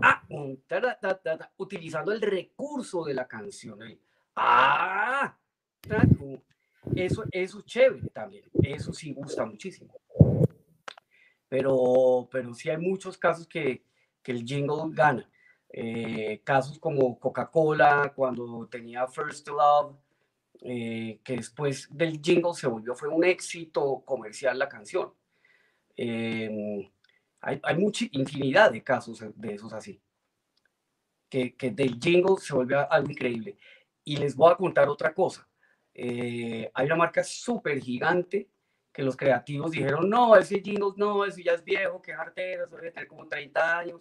Ah, utilizando el recurso de la canción. Ah, eso, eso es chévere también. Eso sí gusta muchísimo. Pero, pero sí hay muchos casos que, que el jingle gana. Eh, casos como Coca-Cola, cuando tenía First Love, eh, que después del jingle se volvió, fue un éxito comercial la canción. Eh, hay, hay mucha infinidad de casos de esos así. Que, que del jingle se vuelve algo increíble. Y les voy a contar otra cosa. Eh, hay una marca súper gigante que los creativos dijeron, no, ese jingle no, ese ya es viejo, que jartera, eso debe tener como 30 años.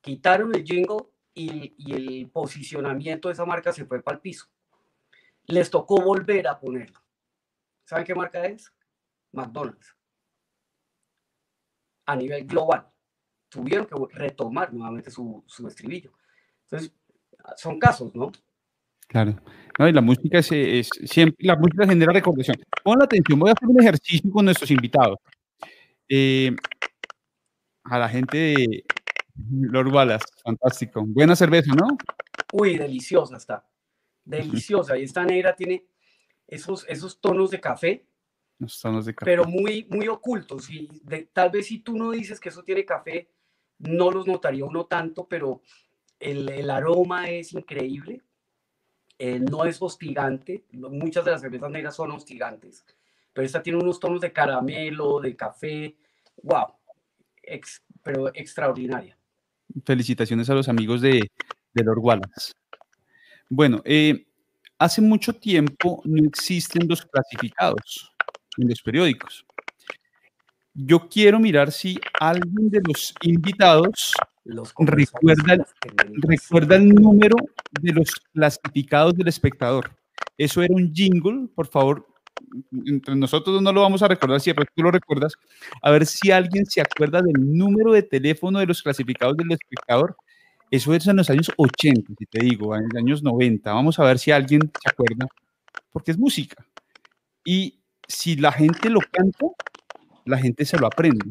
Quitaron el jingle y, y el posicionamiento de esa marca se fue para el piso. Les tocó volver a ponerlo. ¿Saben qué marca es? McDonald's a nivel global. Tuvieron que retomar nuevamente su, su estribillo. Entonces, son casos, ¿no? Claro. No, y la música es, es, siempre, la música genera recordación. Pon la atención, voy a hacer un ejercicio con nuestros invitados. Eh, a la gente de Lord Wallace, fantástico. Buena cerveza, ¿no? Uy, deliciosa está. Deliciosa. Y esta negra tiene esos, esos tonos de café, Los tonos de café. pero muy, muy ocultos. Y de- tal vez si tú no dices que eso tiene café, no los notaría uno tanto, pero el, el aroma es increíble. Eh, no es hostigante. Muchas de las cervezas negras son hostigantes, pero esta tiene unos tonos de caramelo, de café. ¡Wow! Ex- pero extraordinaria. Felicitaciones a los amigos de, de Lord Wallace. Bueno, eh, hace mucho tiempo no existen los clasificados en los periódicos. Yo quiero mirar si alguien de los invitados Los Recuerda- el número de los clasificados del espectador. Eso era un jingle, por favor. Entre nosotros no lo vamos a recordar, si de pronto tú lo recuerdas. A ver si alguien se acuerda del número de teléfono de los clasificados del espectador. Eso es en los años 80, si te digo, en los años 90. Vamos a ver si alguien se acuerda, porque es música. Y si la gente lo canta, la gente se lo aprende.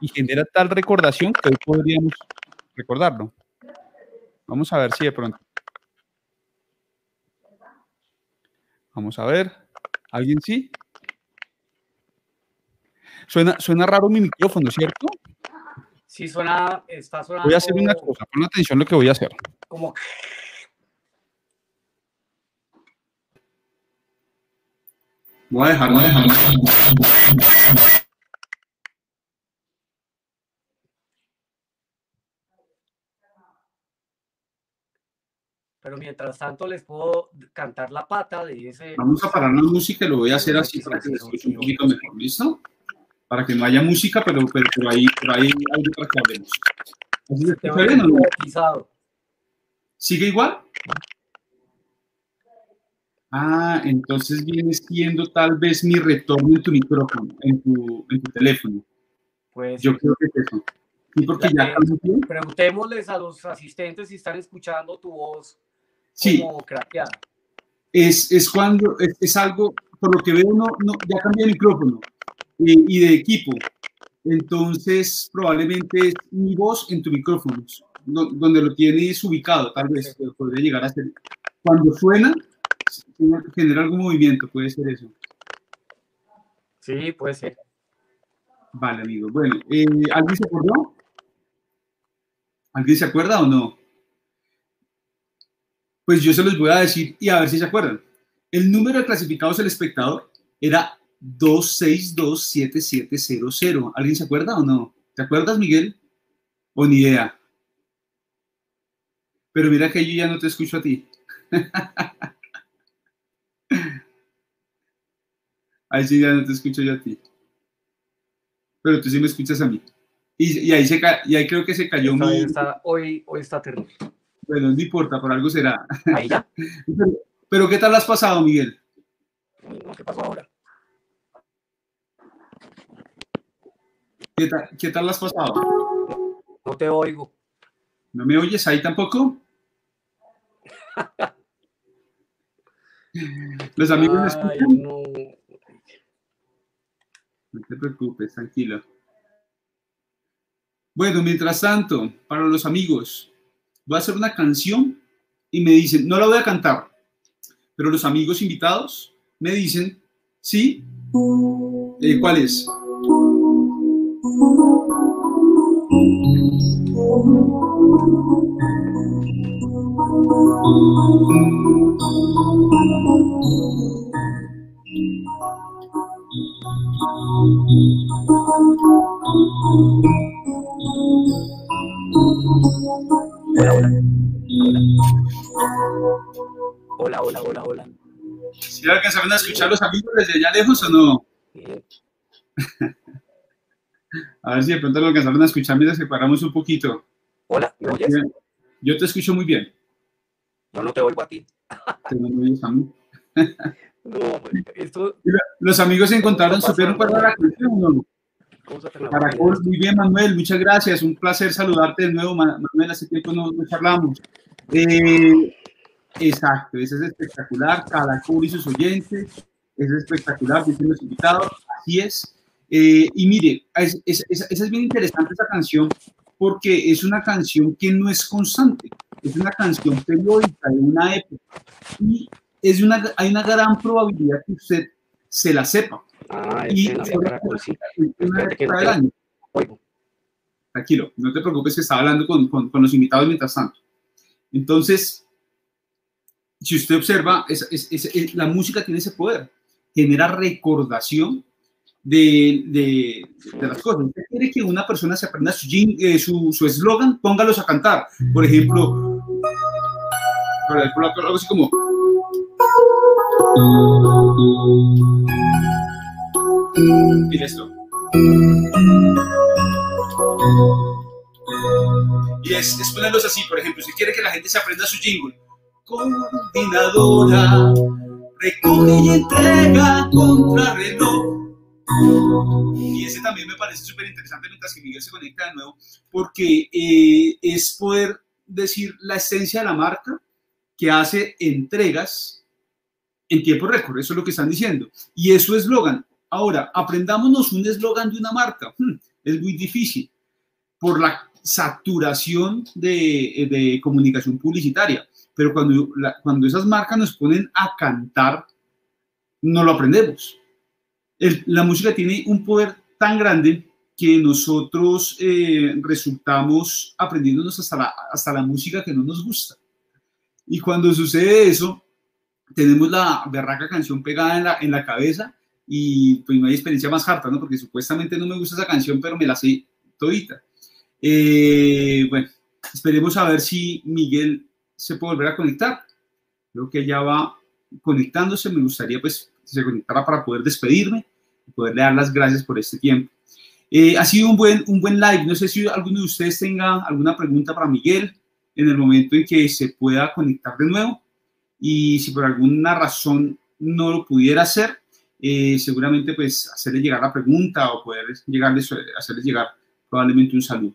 Y genera tal recordación que hoy podríamos recordarlo. Vamos a ver si de pronto. Vamos a ver. ¿Alguien sí? Suena, suena raro mi micrófono, ¿cierto? Sí, suena, está sonando Voy a hacer una cosa. Pon atención a lo que voy a hacer. como Voy a dejar, voy a dejar. Pero mientras tanto les puedo cantar la pata de ese... Vamos a parar la música y lo voy a hacer así para que se escuche un poquito mejor, ¿listo? Para que no haya música, pero, pero por ahí, por ahí algo para que hablemos. ¿Así bien no? ¿Sigue igual? Ah, entonces viene siendo tal vez mi retorno en tu micrófono, en tu, en tu teléfono. Pues Yo creo que es eso. Sí, porque ya preguntémosles a los asistentes si están escuchando tu voz Sí, como craqueada. es, es cuando, es, es algo, por lo que veo, no, no, ya cambié de micrófono eh, y de equipo. Entonces, probablemente es mi voz en tu micrófono, do- donde lo tienes ubicado, tal vez podría llegar a ser. Cuando suena, genera algún movimiento, puede ser eso. Sí, puede ser. Vale, amigo. Bueno, eh, ¿alguien se acordó? ¿Alguien se acuerda o no? Pues yo se los voy a decir y a ver si se acuerdan. El número de clasificados del espectador era 2627700. ¿Alguien se acuerda o no? ¿Te acuerdas, Miguel? ¿O ni idea? Pero mira que yo ya no te escucho a ti. Ahí sí ya no te escucho yo a ti. Pero tú sí me escuchas a mí. Y, y ahí, se y ahí creo que se cayó vez está- hoy, hoy está terrible. Bueno, no importa, por algo será. Ahí ya. Pero, pero ¿qué tal has pasado, Miguel? ¿Qué pasó ahora? ¿Qué tal, qué tal has pasado? No te oigo. ¿No me oyes ahí tampoco? Los amigos me escuchan. no. No te preocupes, tranquilo. Bueno, mientras tanto, para los amigos, voy a hacer una canción y me dicen, no la voy a cantar, pero los amigos invitados me dicen, sí, eh, ¿cuál es? Hola, hola, hola, hola. ¿Si alcanzaron a escuchar los amigos desde allá lejos o no? A ver si de pronto lo alcanzaron a escuchar mientras separamos un poquito. Hola, ¿me oyes? Yo te escucho muy bien. Yo no te oigo a ti. pero no me oyes a mí. No, esto. Los amigos se encontraron, ¿supieron era la canción o no? Caracol, muy bien, Manuel, muchas gracias. Un placer saludarte de nuevo, Ma- Manuel. Hace tiempo no, no charlamos. Eh, Exacto, ese es espectacular, cada y sus oyentes, es espectacular, dicen los invitados, así es. Eh, y mire, es, es, es, bien interesante esa canción porque es una canción que no es constante, es una canción periódica de una época y es una, hay una gran probabilidad que usted se la sepa. Ah, y es del año. Tranquilo, no te preocupes que estaba hablando con, con, con los invitados mientras tanto. Entonces, si usted observa, es, la música tiene ese poder, genera recordación de, de, las cosas. Usted quiere que una persona se aprenda eh, su eslogan, su, póngalos a cantar. Por ejemplo, algo así como... Mira esto. Y es, es ponerlos así, por ejemplo, si quiere que la gente se aprenda su jingle coordinadora, recoge y entrega contra reloj. Y ese también me parece súper interesante mientras que Miguel se conecta de nuevo, porque eh, es poder decir la esencia de la marca que hace entregas en tiempo récord, eso es lo que están diciendo. Y eso es eslogan. Ahora, aprendámonos un eslogan de una marca. Hmm, es muy difícil por la saturación de, de comunicación publicitaria pero cuando, cuando esas marcas nos ponen a cantar, no lo aprendemos. La música tiene un poder tan grande que nosotros eh, resultamos aprendiéndonos hasta la, hasta la música que no nos gusta. Y cuando sucede eso, tenemos la berraca canción pegada en la, en la cabeza y pues no hay experiencia más harta, ¿no? Porque supuestamente no me gusta esa canción, pero me la sé todita. Eh, bueno, esperemos a ver si Miguel se puede volver a conectar. Creo que ya va conectándose. Me gustaría pues que se conectara para poder despedirme y poderle dar las gracias por este tiempo. Eh, ha sido un buen, un buen live. No sé si alguno de ustedes tenga alguna pregunta para Miguel en el momento en que se pueda conectar de nuevo. Y si por alguna razón no lo pudiera hacer, eh, seguramente pues hacerle llegar la pregunta o poder llegarles, hacerles llegar probablemente un saludo.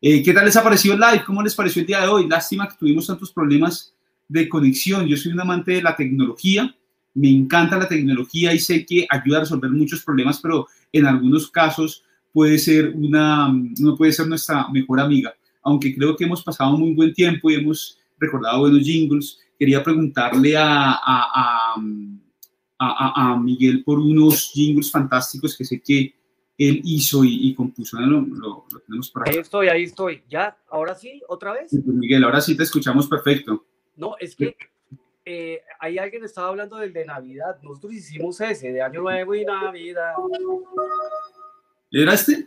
Eh, ¿Qué tal les ha parecido el live? ¿Cómo les pareció el día de hoy? Lástima que tuvimos tantos problemas de conexión. Yo soy un amante de la tecnología, me encanta la tecnología y sé que ayuda a resolver muchos problemas, pero en algunos casos puede ser una, no puede ser nuestra mejor amiga. Aunque creo que hemos pasado muy buen tiempo y hemos recordado buenos jingles, quería preguntarle a, a, a, a Miguel por unos jingles fantásticos que sé que él hizo y, compuso. Lo, lo, tenemos por ahí. Ahí estoy, ahí estoy. ¿Ya? ¿Ahora sí? ¿Otra vez? Miguel, ahora sí te escuchamos perfecto. No, es que eh, ahí alguien estaba hablando del de Navidad. Nosotros hicimos ese, de Año Nuevo y Navidad. ¿Era este?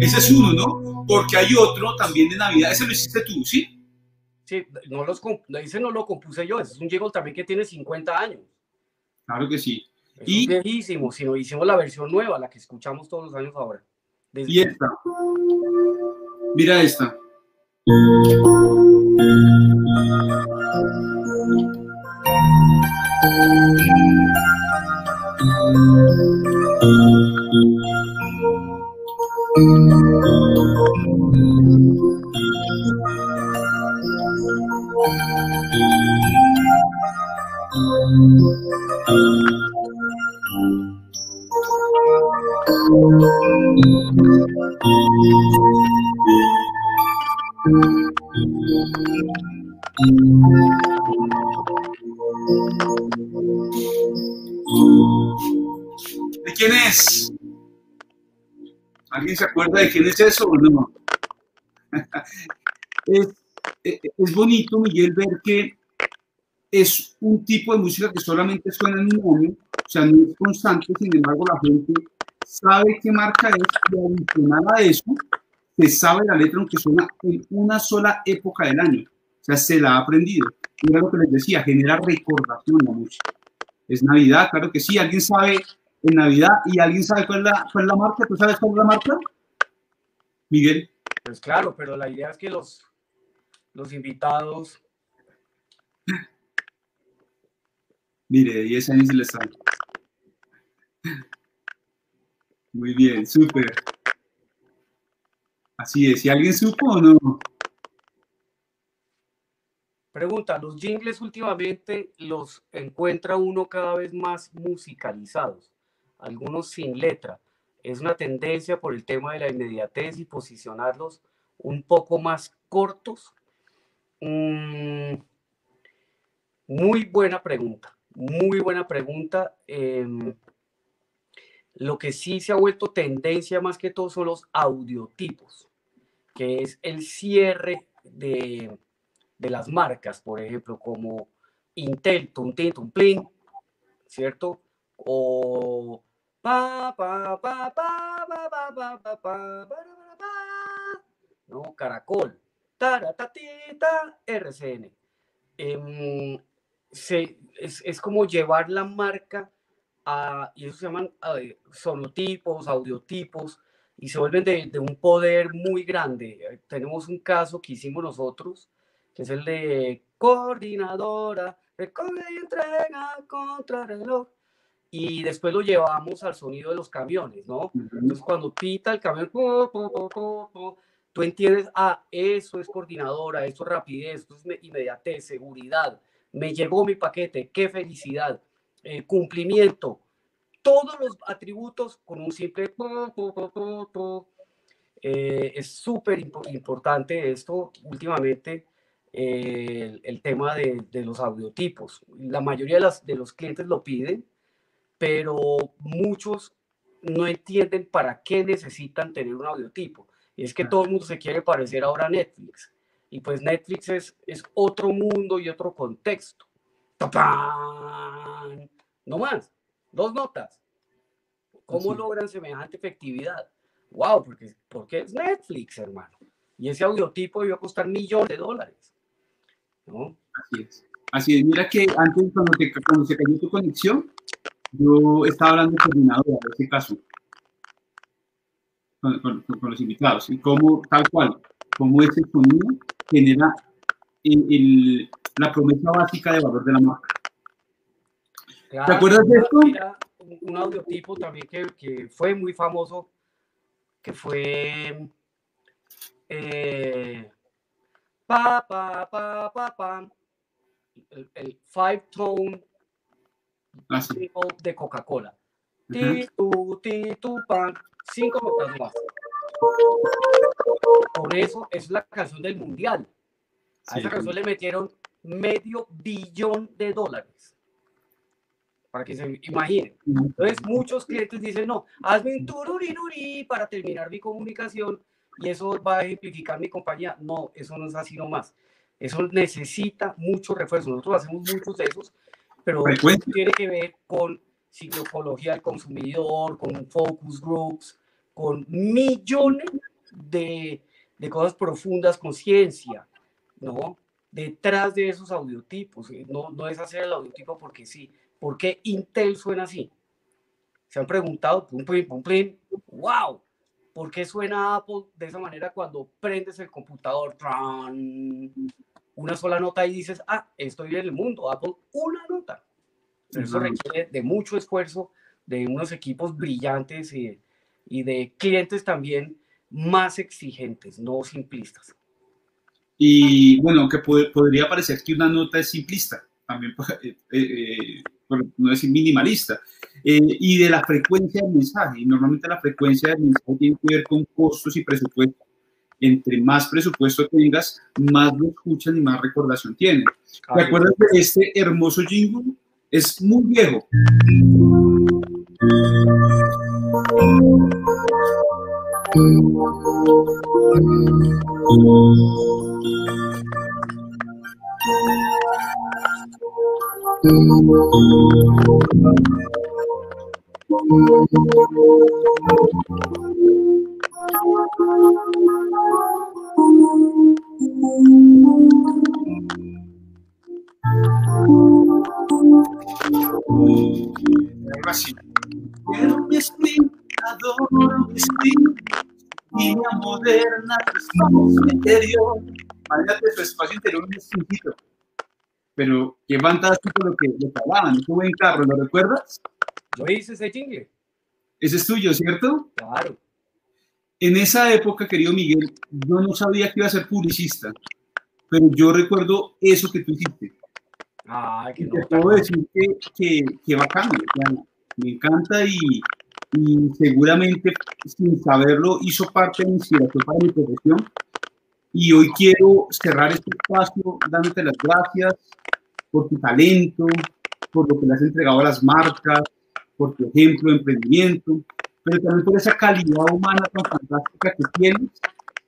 Ese es uno, ¿no? Porque hay otro también de Navidad. Ese lo hiciste tú, ¿sí? Sí, no los, dice no lo compuse yo, es un jingle también que tiene 50 años. Claro que sí. Es y viejísimo, si no hicimos la versión nueva, la que escuchamos todos los años ahora. Y esta. Mira esta. ¿De quién es? ¿Alguien se acuerda de quién es eso o no? es, es bonito, Miguel, ver que es un tipo de música que solamente suena en un año, o sea, no es constante, sin embargo, la gente sabe qué marca es y adicional a eso, se sabe la letra aunque suena en una sola época del año, o sea, se la ha aprendido. Y era lo que les decía, genera recordación la música. Es Navidad, claro que sí, alguien sabe en Navidad y alguien sabe cuál es la, cuál es la marca, ¿tú sabes cuál es la marca? Miguel. Pues claro, pero la idea es que los, los invitados Mire, 10 años le están. Muy bien, súper. Así es. ¿Si alguien supo o no? Pregunta, ¿los jingles últimamente los encuentra uno cada vez más musicalizados? Algunos sin letra. ¿Es una tendencia por el tema de la inmediatez y posicionarlos un poco más cortos? Mm, muy buena pregunta, muy buena pregunta. Em, lo que sí se ha vuelto tendencia más que todo son los audiotipos, que es el cierre de, las marcas, por ejemplo, como Intel, Tuntin, ¿cierto? O pa, pa, pa, pa, pa, pa, pa, pa, ¿no? Caracol, taratatita, RCN. se, es, es como llevar la marca y eso se llaman sonotipos, audiotipos, y se vuelven de, un poder muy grande. Tenemos un caso que hicimos nosotros, que es el de coordinadora, recoge y entrega contra reloj. Y después lo llevamos al sonido de los camiones, ¿no? Entonces cuando pita el camión, tú entiendes, ah, eso es coordinadora, eso es rapidez, esto es inmediatez, seguridad, me llegó mi paquete, qué felicidad. Eh, cumplimiento, todos los atributos con un simple... Eh, es súper importante esto últimamente, eh, el, tema de, los audiotipos. La mayoría de, las, de los clientes lo piden, pero muchos no entienden para qué necesitan tener un audiotipo. Y es que todo el mundo se quiere parecer ahora a Netflix. Y pues Netflix es, es otro mundo y otro contexto. No más, dos notas. ¿Cómo logran semejante efectividad? Wow, porque, porque es Netflix, hermano. Y ese audiotipo iba a costar millones de dólares. ¿no? Así es. Así es. Mira que antes, cuando, cuando se cayó tu conexión, yo estaba hablando con coordinadora en este caso, con, con, los invitados, y cómo, tal cual, cómo ese sonido genera el, la promesa básica de valor de la marca. ¿Te acuerdas de esto? un audiotipo también que, que, fue muy famoso, que fue eh, pa, pa, pa, pa, pa, el, el five tone ah, de Coca-Cola. Titu, titu, pan, cinco notas más. Por eso es la canción del mundial. A esa canción le metieron medio billón de dólares. Para que se imaginen. Entonces, muchos clientes dicen, no, hazme un tururinuri para terminar mi comunicación y eso va a ejemplificar mi compañía. No, eso no es así nomás. Eso necesita mucho refuerzo. Nosotros hacemos muchos de esos, pero tiene que ver con psicología del consumidor, con focus groups, con millones de, de cosas profundas con ciencia, ¿no? Detrás de esos audiotipos. No, no es hacer el audiotipo porque sí. ¿Por qué Intel suena así? Se han preguntado, pum, pum, pum, pum, wow, ¿por qué suena Apple de esa manera cuando prendes el computador? Una sola nota y dices, ah, estoy en el mundo, Apple, una nota. Pero eso requiere de mucho esfuerzo, de unos equipos brillantes y, y de clientes también más exigentes, no simplistas. Y bueno, aunque podría parecer que una nota es simplista, también eh, eh, no decir minimalista, eh, y de la frecuencia del mensaje. Y normalmente la frecuencia del mensaje tiene que ver con costos y presupuesto. Entre más presupuesto tengas, más lo escuchan y más recordación tienen. ¿Recuerdas que este hermoso jingle es muy viejo? Quiero mi espíritu, adoro mi línea moderna, espacio interior. Imagínate su espacio interior un distinto pero qué fantástico lo que, lo que hablaban, ese buen carro, ¿lo recuerdas? Yo hice ese jingle. Ese es tuyo, ¿cierto? Claro. En esa época, querido Miguel, yo no sabía que iba a ser publicista, pero yo recuerdo eso que tú hiciste. Ah, que y te puedo decir que, que, que bacán, me encanta y, y seguramente sin saberlo hizo parte de mi inspiración para mi profesión. Y hoy quiero cerrar este espacio dándote las gracias por tu talento, por lo que le has entregado a las marcas, por tu ejemplo de emprendimiento, pero también por esa calidad humana tan fantástica que tienes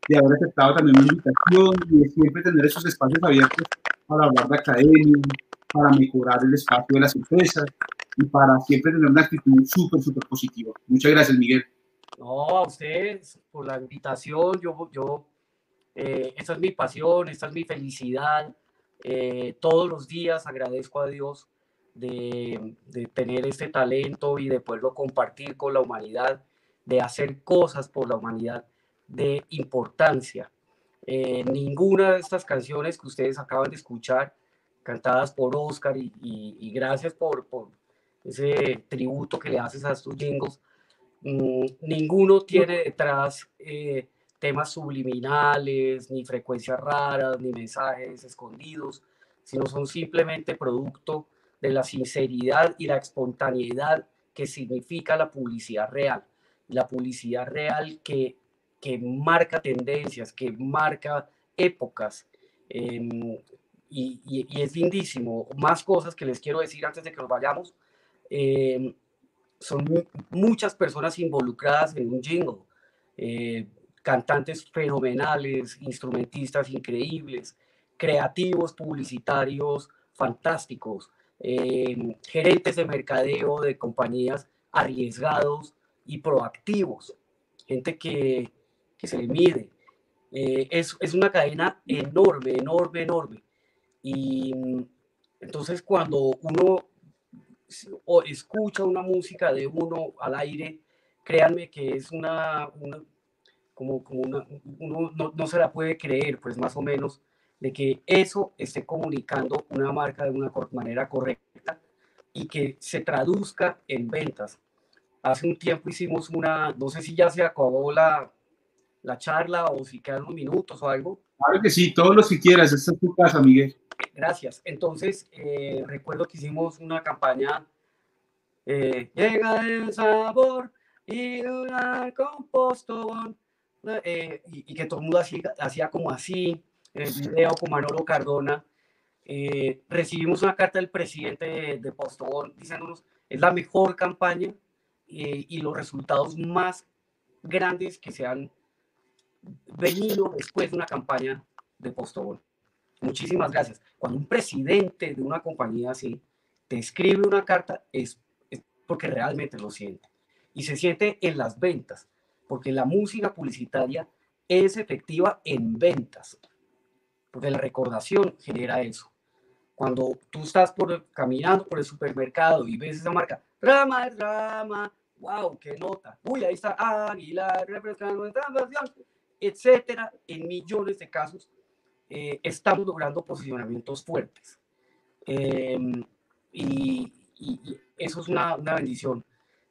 de haber aceptado también mi invitación y de siempre tener esos espacios abiertos para hablar de academia, para mejorar el espacio de las empresas y para siempre tener una actitud súper, súper positiva. Muchas gracias, Miguel. No, a ustedes por la invitación. Yo, yo, eh, es mi pasión, esta es mi felicidad. Eh, todos los días agradezco a Dios de, de, tener este talento y de poderlo compartir con la humanidad, de hacer cosas por la humanidad de importancia. Eh, ninguna de estas canciones que ustedes acaban de escuchar, cantadas por Oscar, y, y, y gracias por, por, ese tributo que le haces a estos jingles, mmm, ninguno tiene detrás eh, temas subliminales, ni frecuencias raras, ni mensajes escondidos, sino son simplemente producto de la sinceridad y la espontaneidad que significa la publicidad real. La publicidad real que, que marca tendencias, que marca épocas. Eh, y, y, y, es lindísimo. Más cosas que les quiero decir antes de que nos vayamos. Eh, son muchas personas involucradas en un jingle. Eh, cantantes fenomenales, instrumentistas increíbles, creativos publicitarios fantásticos, eh, gerentes de mercadeo de compañías arriesgados y proactivos, gente que, que se le mide. Eh, es, es, una cadena enorme, enorme, enorme. Y entonces cuando uno escucha una música de uno al aire, créanme que es una, una como, como una, uno no, no, se la puede creer, pues más o menos, de que eso esté comunicando una marca de una manera correcta y que se traduzca en ventas. Hace un tiempo hicimos una, no sé si ya se acabó la, la charla o si quedan unos minutos o algo. Claro que sí, todos los que quieras, esta es tu casa, Miguel. Gracias. Entonces, eh, recuerdo que hicimos una campaña, eh, llega el sabor y una compostón, eh, y, y, que todo el mundo hacía, hacía como así, el video con Manolo Cardona. Eh, recibimos una carta del presidente de, de Postobón diciéndonos es la mejor campaña y los resultados más grandes que se han venido después de una campaña de Postobón. Muchísimas gracias. Cuando un presidente de una compañía así te escribe una carta, es, es, porque realmente lo siente. Y se siente en las ventas, porque la música publicitaria es efectiva en ventas, porque la recordación genera eso. Cuando tú estás por, caminando por el supermercado y ves esa marca, rama, rama, wow, qué nota. Uy, ahí está Aguilar, refrescando etcétera, en millones de casos eh, estamos logrando posicionamientos fuertes. Eh, y, y, eso es una, una, bendición.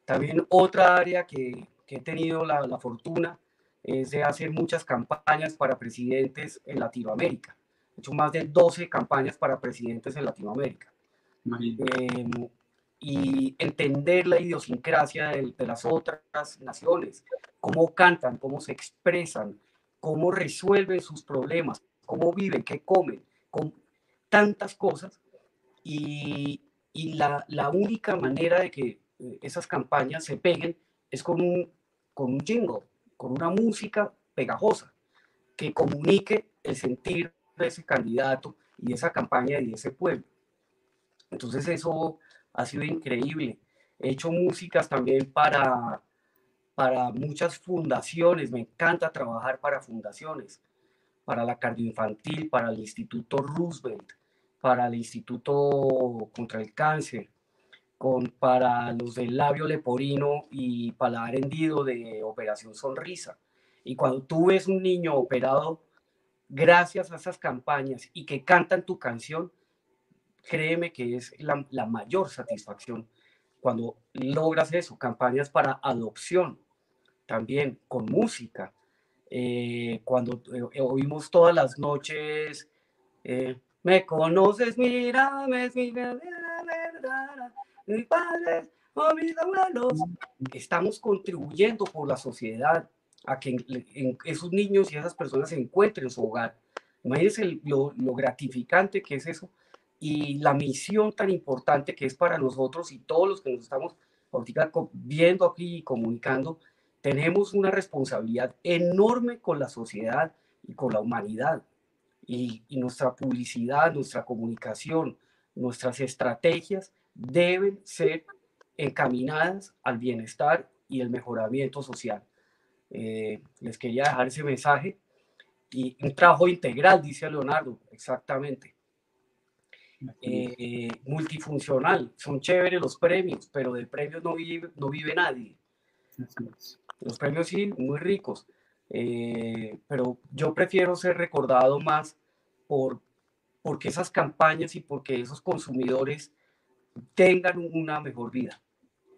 También otra área que, que he tenido la, la, fortuna es de hacer muchas campañas para presidentes en Latinoamérica. He hecho más de 12 campañas para presidentes en Latinoamérica. Eh, y entender la idiosincrasia de, de, las otras naciones, cómo cantan, cómo se expresan, cómo resuelven sus problemas, cómo viven, qué comen, con tantas cosas. Y, y la, la, única manera de que eh, esas campañas se peguen es con un, con un jingle, con una música pegajosa que comunique el sentir de ese candidato y esa campaña y de ese pueblo. Entonces eso ha sido increíble. He hecho músicas también para, para muchas fundaciones. Me encanta trabajar para fundaciones para la cardioinfantil, para el Instituto Roosevelt, para el Instituto contra el Cáncer, con, para los del labio leporino y paladar hendido de Operación Sonrisa. Y cuando tú ves un niño operado gracias a esas campañas y que cantan tu canción, créeme que es la, la mayor satisfacción cuando logras eso, campañas para adopción, también con música, eh, cuando eh, oímos todas las noches, eh, me conoces, mira, me mi verdad, mi padre, oh, mis abuelos, estamos contribuyendo por la sociedad a que esos niños y esas personas se encuentren su hogar. Imagínense lo, lo gratificante que es eso y la misión tan importante que es para nosotros y todos los que nos estamos viendo aquí y comunicando, tenemos una responsabilidad enorme con la sociedad y con la humanidad. Y, nuestra publicidad, nuestra comunicación, nuestras estrategias deben ser encaminadas al bienestar y el mejoramiento social. Eh, les quería dejar ese mensaje y un trabajo integral, dice Leonardo, exactamente. Eh, multifuncional, son chéveres los premios, pero de premios no vive, no vive nadie. Los premios sí, muy ricos, eh, pero yo prefiero ser recordado más por porque esas campañas y porque esos consumidores tengan una mejor vida.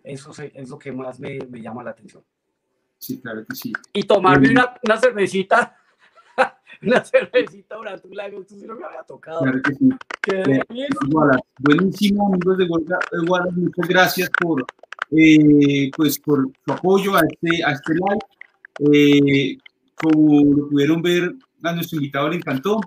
Eso es lo que más me, me llama la atención. Sí, claro que sí. Y tomarme una, una cervecita una cervecita live, tú sí no me había tocado. Claro que sí. Eh, buenísimo, amigos de Wallace, muchas gracias por, eh, pues, por su apoyo a este, a este live. Eh, como lo pudieron ver, a nuestro invitado le encantó,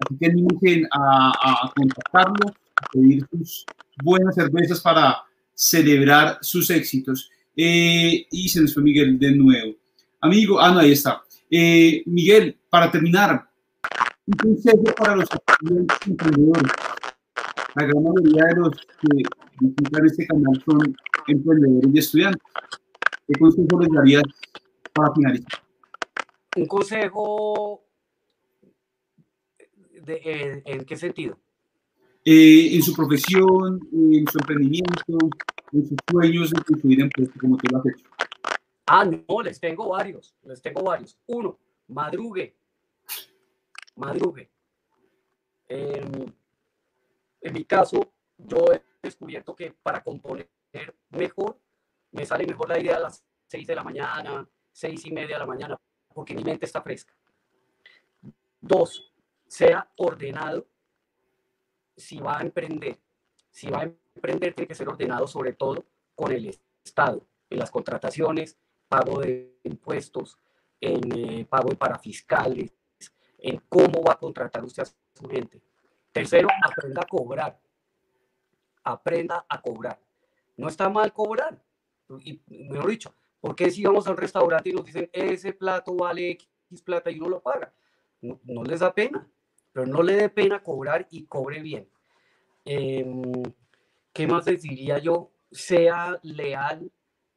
así que animen a, a contactarlo, a pedir sus buenas cervezas para celebrar sus éxitos. y se nos fue Miguel de nuevo. Amigo, ah, no, ahí está. Miguel, para terminar, un consejo para los emprendedores. La gran mayoría de los que visitan este canal son emprendedores y estudiantes. ¿Qué consejo les darías para finalizar? Un consejo de, eh, ¿En qué sentido? Eh, en su profesión, en su emprendimiento, en sus sueños de construir empresas como tú lo has hecho. Ah, no, les tengo varios, les tengo varios. Uno, madrugue, madrugue. en mi caso, yo he descubierto que para componer mejor, me sale mejor la idea a las 6 de la mañana, seis y media de la mañana, porque mi mente está fresca. Dos, sea ordenado si va a emprender. Si va a emprender, tiene que ser ordenado sobre todo con el Estado, en las contrataciones, pago de impuestos, en eh, pago para fiscales, en cómo va a contratar usted a su gente. Tercero, aprenda a cobrar. Aprenda a cobrar. No está mal cobrar. Y mejor dicho, ¿por qué si vamos al restaurante y nos dicen ese plato vale X plata y uno lo paga? No, les da pena, pero no le dé pena cobrar y cobre bien. Em, ¿Qué más les diría yo? Sea leal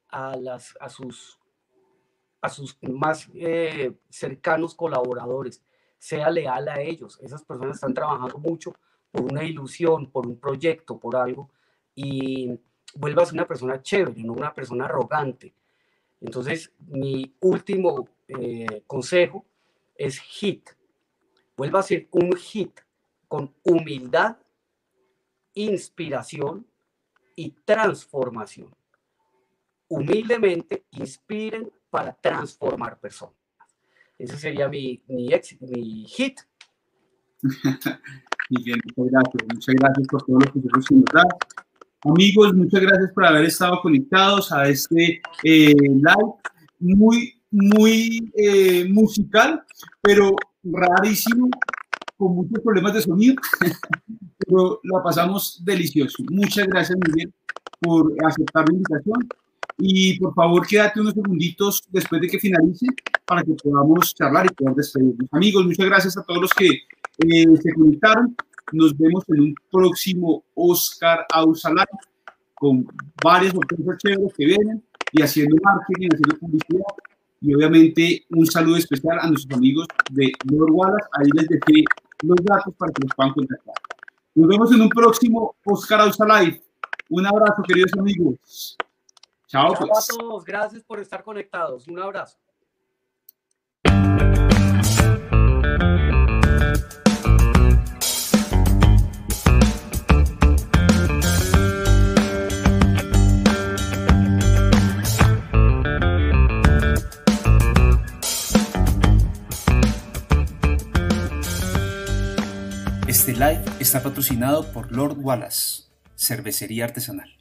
a, las, a, sus, a sus más eh, cercanos colaboradores sea leal a ellos. Esas personas están trabajando mucho por una ilusión, por un proyecto, por algo, y vuelva a ser una persona chévere, no una persona arrogante. Entonces, mi último eh, consejo es hit. Vuelva a ser un hit con humildad, inspiración y transformación. Humildemente inspiren para transformar personas. Ese sería mi, mi, mi hit. Miguel, muchas gracias. Muchas gracias por los consejos que nos da. Amigos, muchas gracias por haber estado conectados a este eh, live muy, muy eh, musical, pero rarísimo, con muchos problemas de sonido, pero lo pasamos delicioso. Muchas gracias, Miguel, por aceptar la invitación y por favor, quédate unos segunditos después de que finalice para que podamos charlar y poder despedirnos. Amigos, muchas gracias a todos los que eh, se conectaron. Nos vemos en un próximo Oscar Ausalar con varias sorpresas chéveres que vienen y haciendo marketing, haciendo publicidad. Y obviamente un saludo especial a nuestros amigos de Lord Wallace. Ahí les dejé los datos para que los puedan contactar. Nos vemos en un próximo Oscar Ausa Live. Un abrazo, queridos amigos. Chao, pues. a todos, gracias por estar conectados. Un abrazo. Este live está patrocinado por Lord Wallace, cervecería artesanal.